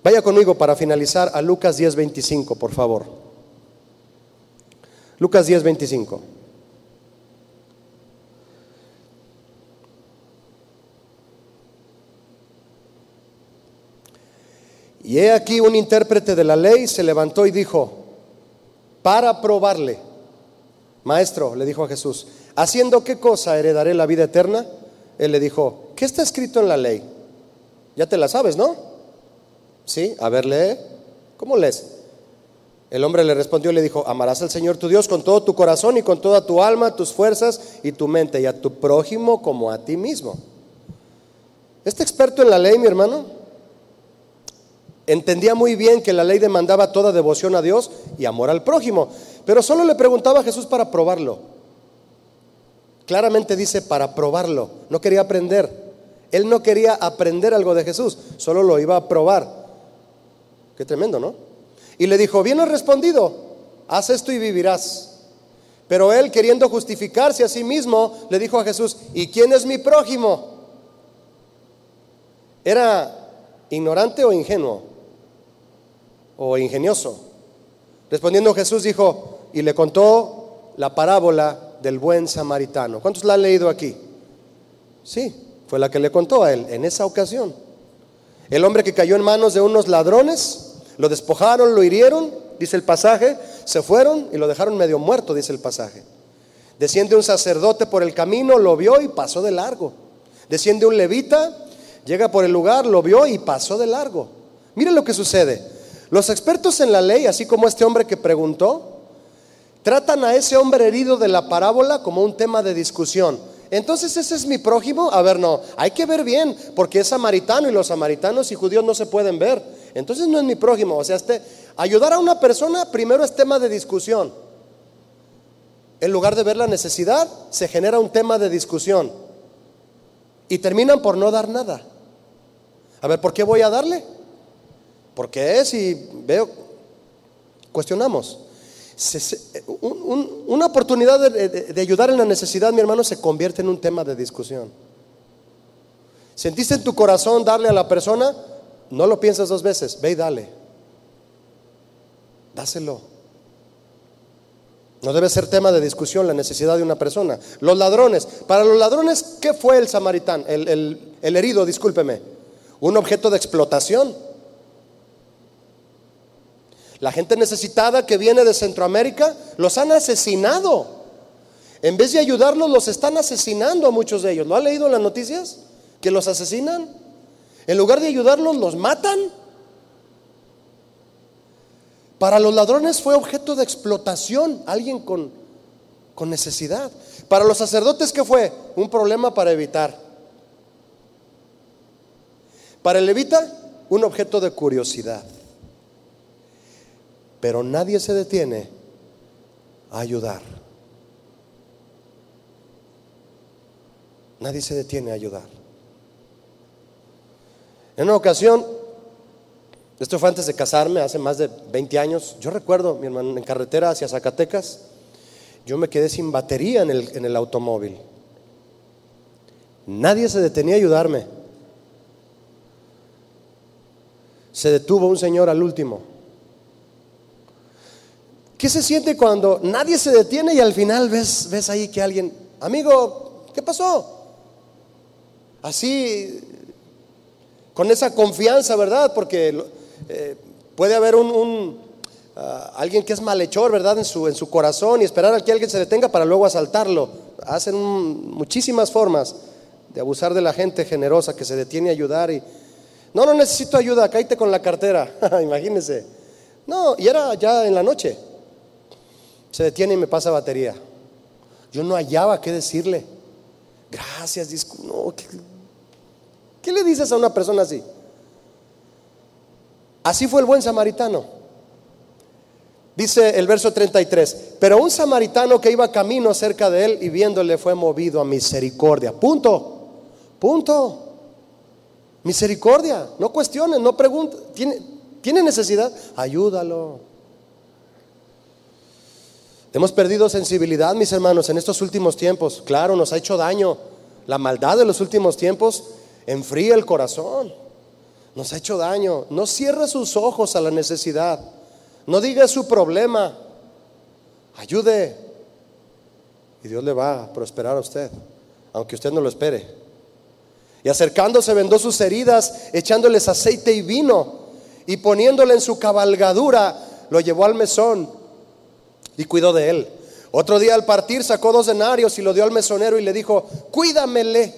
Vaya conmigo para finalizar a Lucas 10:25, por favor. Lucas 10:25. Y he aquí un intérprete de la ley se levantó y dijo, para probarle, maestro, le dijo a Jesús, ¿haciendo qué cosa heredaré la vida eterna? Él le dijo, ¿qué está escrito en la ley? Ya te la sabes, ¿no? Sí, a ver, lee. ¿Cómo lees? El hombre le respondió y le dijo, amarás al Señor tu Dios con todo tu corazón y con toda tu alma, tus fuerzas y tu mente, y a tu prójimo como a ti mismo. Este experto en la ley, mi hermano, entendía muy bien que la ley demandaba toda devoción a Dios y amor al prójimo, pero solo le preguntaba a Jesús para probarlo. Claramente dice para probarlo, no quería aprender. Él no quería aprender algo de Jesús, solo lo iba a probar. Qué tremendo, ¿no? Y le dijo, bien has respondido, haz esto y vivirás. Pero él, queriendo justificarse a sí mismo, le dijo a Jesús, ¿y quién es mi prójimo? ¿Era ignorante o ingenuo? O ingenioso. Respondiendo Jesús dijo, y le contó la parábola del buen samaritano. ¿Cuántos la han leído aquí? Sí, fue la que le contó a él en esa ocasión. El hombre que cayó en manos de unos ladrones, lo despojaron, lo hirieron, dice el pasaje, se fueron y lo dejaron medio muerto, dice el pasaje. Desciende un sacerdote por el camino, lo vio y pasó de largo. Desciende un levita, llega por el lugar, lo vio y pasó de largo. Miren lo que sucede. Los expertos en la ley, así como este hombre que preguntó, tratan a ese hombre herido de la parábola como un tema de discusión. Entonces, ¿ese es mi prójimo? A ver, no, hay que ver bien, porque es samaritano y los samaritanos y judíos no se pueden ver. Entonces no es mi prójimo. O sea, este, ayudar a una persona primero es tema de discusión. En lugar de ver la necesidad, se genera un tema de discusión. Y terminan por no dar nada. A ver, ¿por qué voy a darle? Porque es y veo, cuestionamos. una oportunidad de, ayudar en la necesidad, mi hermano, se convierte en un tema de discusión. ¿Sentiste en tu corazón darle a la persona? No lo piensas dos veces, ve y dale. Dáselo. No debe ser tema de discusión la necesidad de una persona. Los ladrones, para los ladrones, ¿qué fue el samaritán? el herido, discúlpeme. Un objeto de explotación. La gente necesitada que viene de Centroamérica los han asesinado. En vez de ayudarlos, los están asesinando a muchos de ellos. ¿Lo ha leído en las noticias? Que los asesinan. En lugar de ayudarlos, los matan. Para los ladrones fue objeto de explotación. Alguien con, con necesidad. Para los sacerdotes, ¿qué fue? Un problema para evitar. Para el levita, un objeto de curiosidad. Pero nadie se detiene a ayudar. Nadie se detiene a ayudar. En una ocasión, esto fue antes de casarme, hace más de 20 años, yo recuerdo, mi hermano, en carretera hacia Zacatecas, yo me quedé sin batería en el, en el automóvil. Nadie se detenía a ayudarme. Se detuvo un señor al último. ¿Qué se siente cuando nadie se detiene y al final ves, ves ahí que alguien, amigo, ¿qué pasó? Así, con esa confianza, ¿verdad? Porque eh, puede haber un, ah, alguien que es malhechor, ¿verdad? En su, en su corazón y esperar a que alguien se detenga para luego asaltarlo. Hacen muchísimas formas de abusar de la gente generosa que se detiene a ayudar y, no, no necesito ayuda, cállate con la cartera, imagínense. No, y era ya en la noche. Se detiene y me pasa batería. Yo no hallaba qué decirle. Gracias, no, ¿qué le dices a una persona así? Así fue el buen samaritano. Dice el verso 33, pero un samaritano que iba camino cerca de él y viéndole fue movido a misericordia. Punto, punto. Misericordia, no cuestiones, no pregunten. ¿Tiene, ¿Tiene necesidad? Ayúdalo. Hemos perdido sensibilidad, mis hermanos, en estos últimos tiempos. Claro, nos ha hecho daño. La maldad de los últimos tiempos enfría el corazón nos ha hecho daño. No cierre sus ojos a la necesidad. No diga su problema. Ayude. Y Dios le va a prosperar a usted, aunque usted no lo espere. Y acercándose vendó sus heridas, echándoles aceite y vino, y poniéndole en su cabalgadura, lo llevó al mesón y cuidó de él. Otro día al partir sacó dos denarios y lo dio al mesonero y le dijo, cuídamele.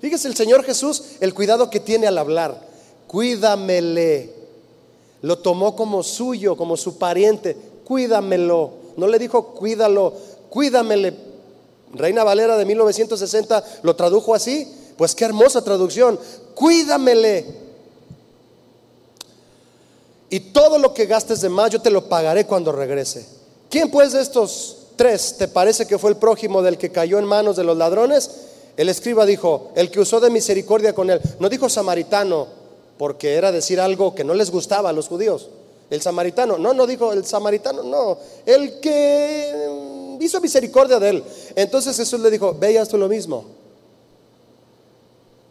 Fíjese el Señor Jesús, el cuidado que tiene al hablar cuídamele. Lo tomó como suyo, como su pariente, cuídamelo. No le dijo cuídalo, cuídamele. Reina Valera de 1960 lo tradujo así. Pues qué hermosa traducción. Cuídamele. Y todo lo que gastes de más yo te lo pagaré cuando regrese. ¿Quién pues de estos tres te parece que fue el prójimo del que cayó en manos de los ladrones? El escriba dijo, el que usó de misericordia con él. No dijo samaritano, porque era decir algo que no les gustaba a los judíos. El samaritano, no, no dijo el samaritano, no, el que hizo misericordia de él. Entonces Jesús le dijo, veías tú lo mismo.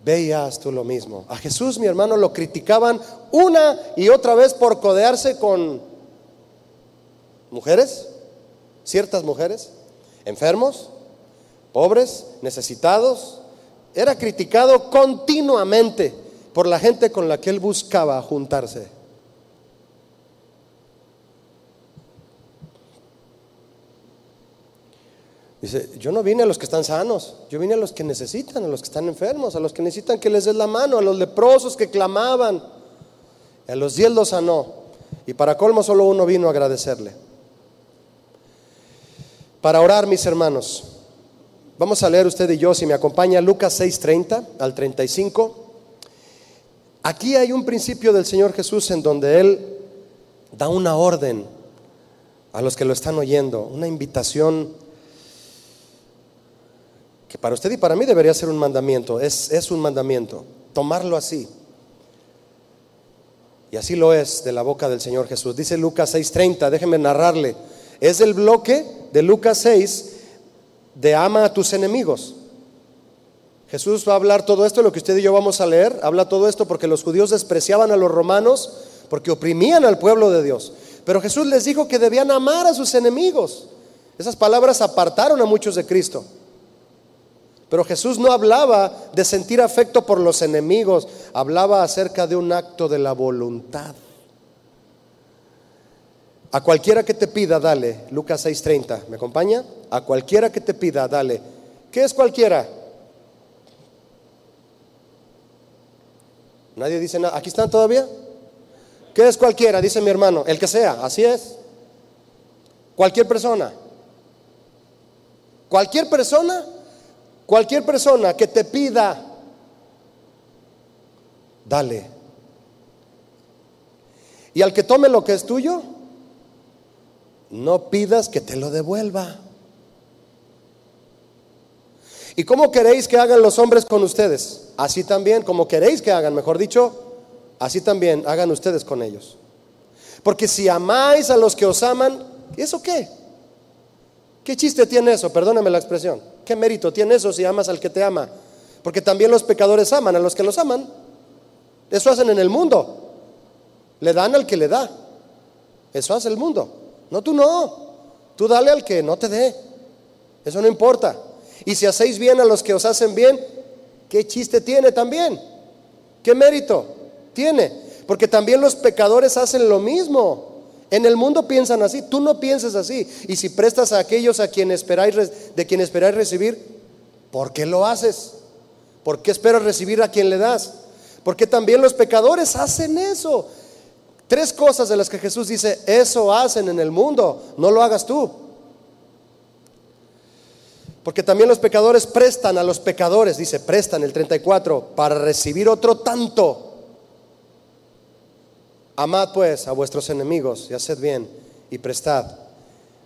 Veías tú lo mismo. A Jesús, mi hermano, lo criticaban una y otra vez por codearse con mujeres, ciertas mujeres, enfermos, pobres, necesitados. Era criticado continuamente por la gente con la que él buscaba juntarse. Dice, yo no vine a los que están sanos, yo vine a los que necesitan, a los que están enfermos, a los que necesitan que les des la mano, a los leprosos que clamaban. A los diez los sanó. Y para colmo solo uno vino a agradecerle. Para orar, mis hermanos, vamos a leer usted y yo, si me acompaña, Lucas 6:30 al 35. Aquí hay un principio del Señor Jesús en donde Él da una orden a los que lo están oyendo, una invitación que para usted y para mí debería ser un mandamiento, es, es un mandamiento, tomarlo así. Y así lo es de la boca del Señor Jesús. Dice Lucas 6:30, déjeme narrarle. Es el bloque de Lucas 6 de ama a tus enemigos. Jesús va a hablar todo esto, lo que usted y yo vamos a leer, habla todo esto porque los judíos despreciaban a los romanos, porque oprimían al pueblo de Dios. Pero Jesús les dijo que debían amar a sus enemigos. Esas palabras apartaron a muchos de Cristo. Pero Jesús no hablaba de sentir afecto por los enemigos, hablaba acerca de un acto de la voluntad. A cualquiera que te pida, dale. Lucas 6:30, ¿me acompaña? A cualquiera que te pida, dale. ¿Qué es cualquiera? Nadie dice nada. ¿Aquí están todavía? ¿Qué es cualquiera? Dice mi hermano. El que sea, así es. Cualquier persona. Cualquier persona, cualquier persona que te pida, dale. Y al que tome lo que es tuyo, no pidas que te lo devuelva. ¿Y cómo queréis que hagan los hombres con ustedes? Así también, como queréis que hagan, mejor dicho, así también hagan ustedes con ellos. Porque si amáis a los que os aman, ¿eso qué? ¿Qué chiste tiene eso? Perdóname la expresión. ¿Qué mérito tiene eso si amas al que te ama? Porque también los pecadores aman a los que los aman. Eso hacen en el mundo. Le dan al que le da. Eso hace el mundo. No, tú no. Tú dale al que no te dé. Eso no importa. Y si hacéis bien a los que os hacen bien, ¿qué chiste tiene también? ¿Qué mérito tiene? Porque también los pecadores hacen lo mismo. En el mundo piensan así, tú no pienses así. Y si prestas a aquellos a quien esperáis, de quien esperáis recibir, ¿por qué lo haces? ¿Por qué esperas recibir a quien le das? Porque también los pecadores hacen eso. Tres cosas de las que Jesús dice, eso hacen en el mundo, no lo hagas tú. Porque también los pecadores prestan a los pecadores, dice, prestan el 34, para recibir otro tanto. Amad pues a vuestros enemigos y haced bien y prestad,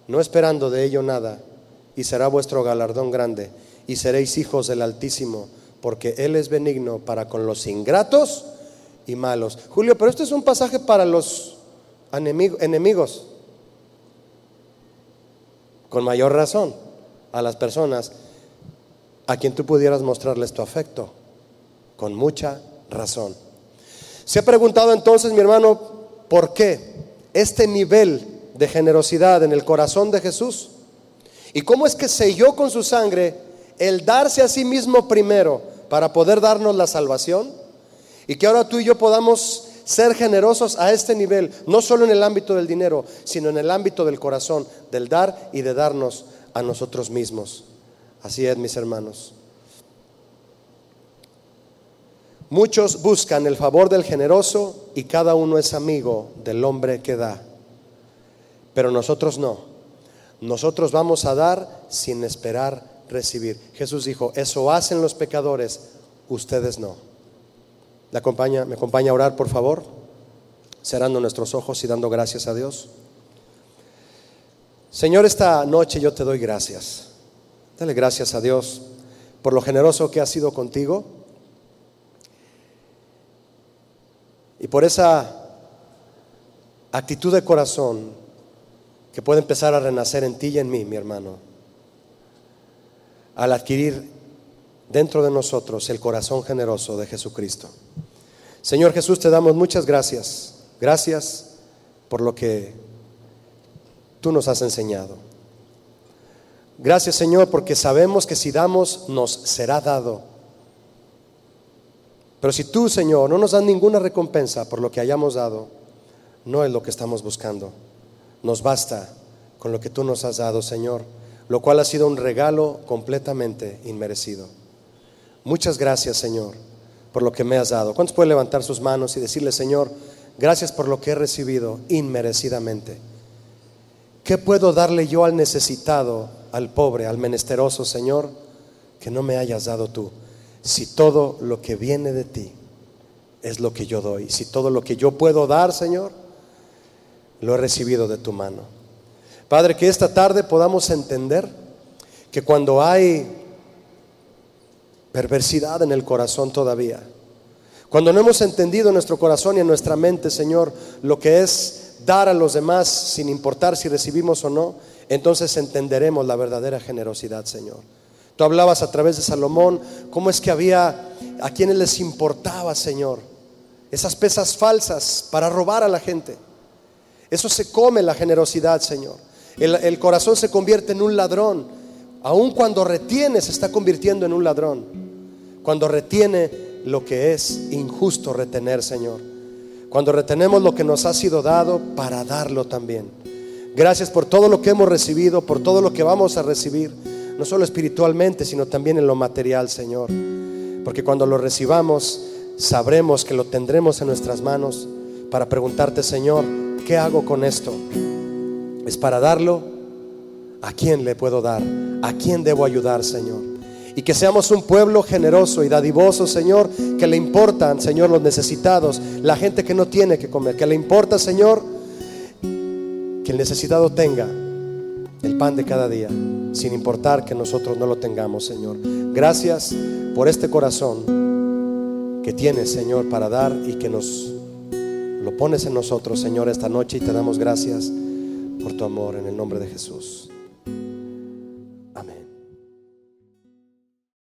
no esperando de ello nada, y será vuestro galardón grande, y seréis hijos del Altísimo, porque Él es benigno para con los ingratos y malos. Julio, pero este es un pasaje para los enemigos. Con mayor razón, a las personas a quien tú pudieras mostrarles tu afecto. Con mucha razón. Se ha preguntado entonces, mi hermano, ¿por qué este nivel de generosidad en el corazón de Jesús? ¿Y cómo es que selló con su sangre el darse a sí mismo primero para poder darnos la salvación? Y que ahora tú y yo podamos ser generosos a este nivel, no solo en el ámbito del dinero, sino en el ámbito del corazón, del dar y de darnos a nosotros mismos. Así es, mis hermanos. Muchos buscan el favor del generoso y cada uno es amigo del hombre que da. Pero nosotros no. Nosotros vamos a dar sin esperar recibir. Jesús dijo, eso hacen los pecadores, ustedes no. ¿Me acompaña, ¿Me acompaña a orar, por favor? Cerrando nuestros ojos y dando gracias a Dios. Señor, esta noche yo te doy gracias. Dale gracias a Dios por lo generoso que ha sido contigo y por esa actitud de corazón que puede empezar a renacer en ti y en mí, mi hermano, al adquirir dentro de nosotros el corazón generoso de Jesucristo. Señor Jesús, te damos muchas gracias. Gracias por lo que tú nos has enseñado. Gracias Señor porque sabemos que si damos nos será dado. Pero si tú Señor no nos das ninguna recompensa por lo que hayamos dado, no es lo que estamos buscando. Nos basta con lo que tú nos has dado Señor, lo cual ha sido un regalo completamente inmerecido. Muchas gracias Señor por lo que me has dado. ¿Cuántos pueden levantar sus manos y decirle, Señor, gracias por lo que he recibido inmerecidamente? ¿Qué puedo darle yo al necesitado, al pobre, al menesteroso, Señor, que no me hayas dado tú? Si todo lo que viene de ti es lo que yo doy, si todo lo que yo puedo dar, Señor, lo he recibido de tu mano. Padre, que esta tarde podamos entender que cuando hay perversidad en el corazón todavía. Cuando no hemos entendido en nuestro corazón y en nuestra mente, Señor, lo que es dar a los demás sin importar si recibimos o no, entonces entenderemos la verdadera generosidad, Señor. Tú hablabas a través de Salomón cómo es que había a quienes les importaba, Señor, esas pesas falsas para robar a la gente. Eso se come la generosidad, Señor. El, el corazón se convierte en un ladrón. Aun cuando retiene, se está convirtiendo en un ladrón cuando retiene lo que es injusto retener, Señor. Cuando retenemos lo que nos ha sido dado para darlo también. Gracias por todo lo que hemos recibido, por todo lo que vamos a recibir, no solo espiritualmente, sino también en lo material, Señor. Porque cuando lo recibamos, sabremos que lo tendremos en nuestras manos para preguntarte, Señor, ¿qué hago con esto? ¿Es para darlo? ¿A quién le puedo dar? ¿A quién debo ayudar, Señor? Y que seamos un pueblo generoso y dadivoso, Señor, que le importan, Señor, los necesitados, la gente que no tiene que comer, que le importa, Señor, que el necesitado tenga el pan de cada día, sin importar que nosotros no lo tengamos, Señor. Gracias por este corazón que tienes, Señor, para dar y que nos lo pones en nosotros, Señor, esta noche y te damos gracias por tu amor en el nombre de Jesús.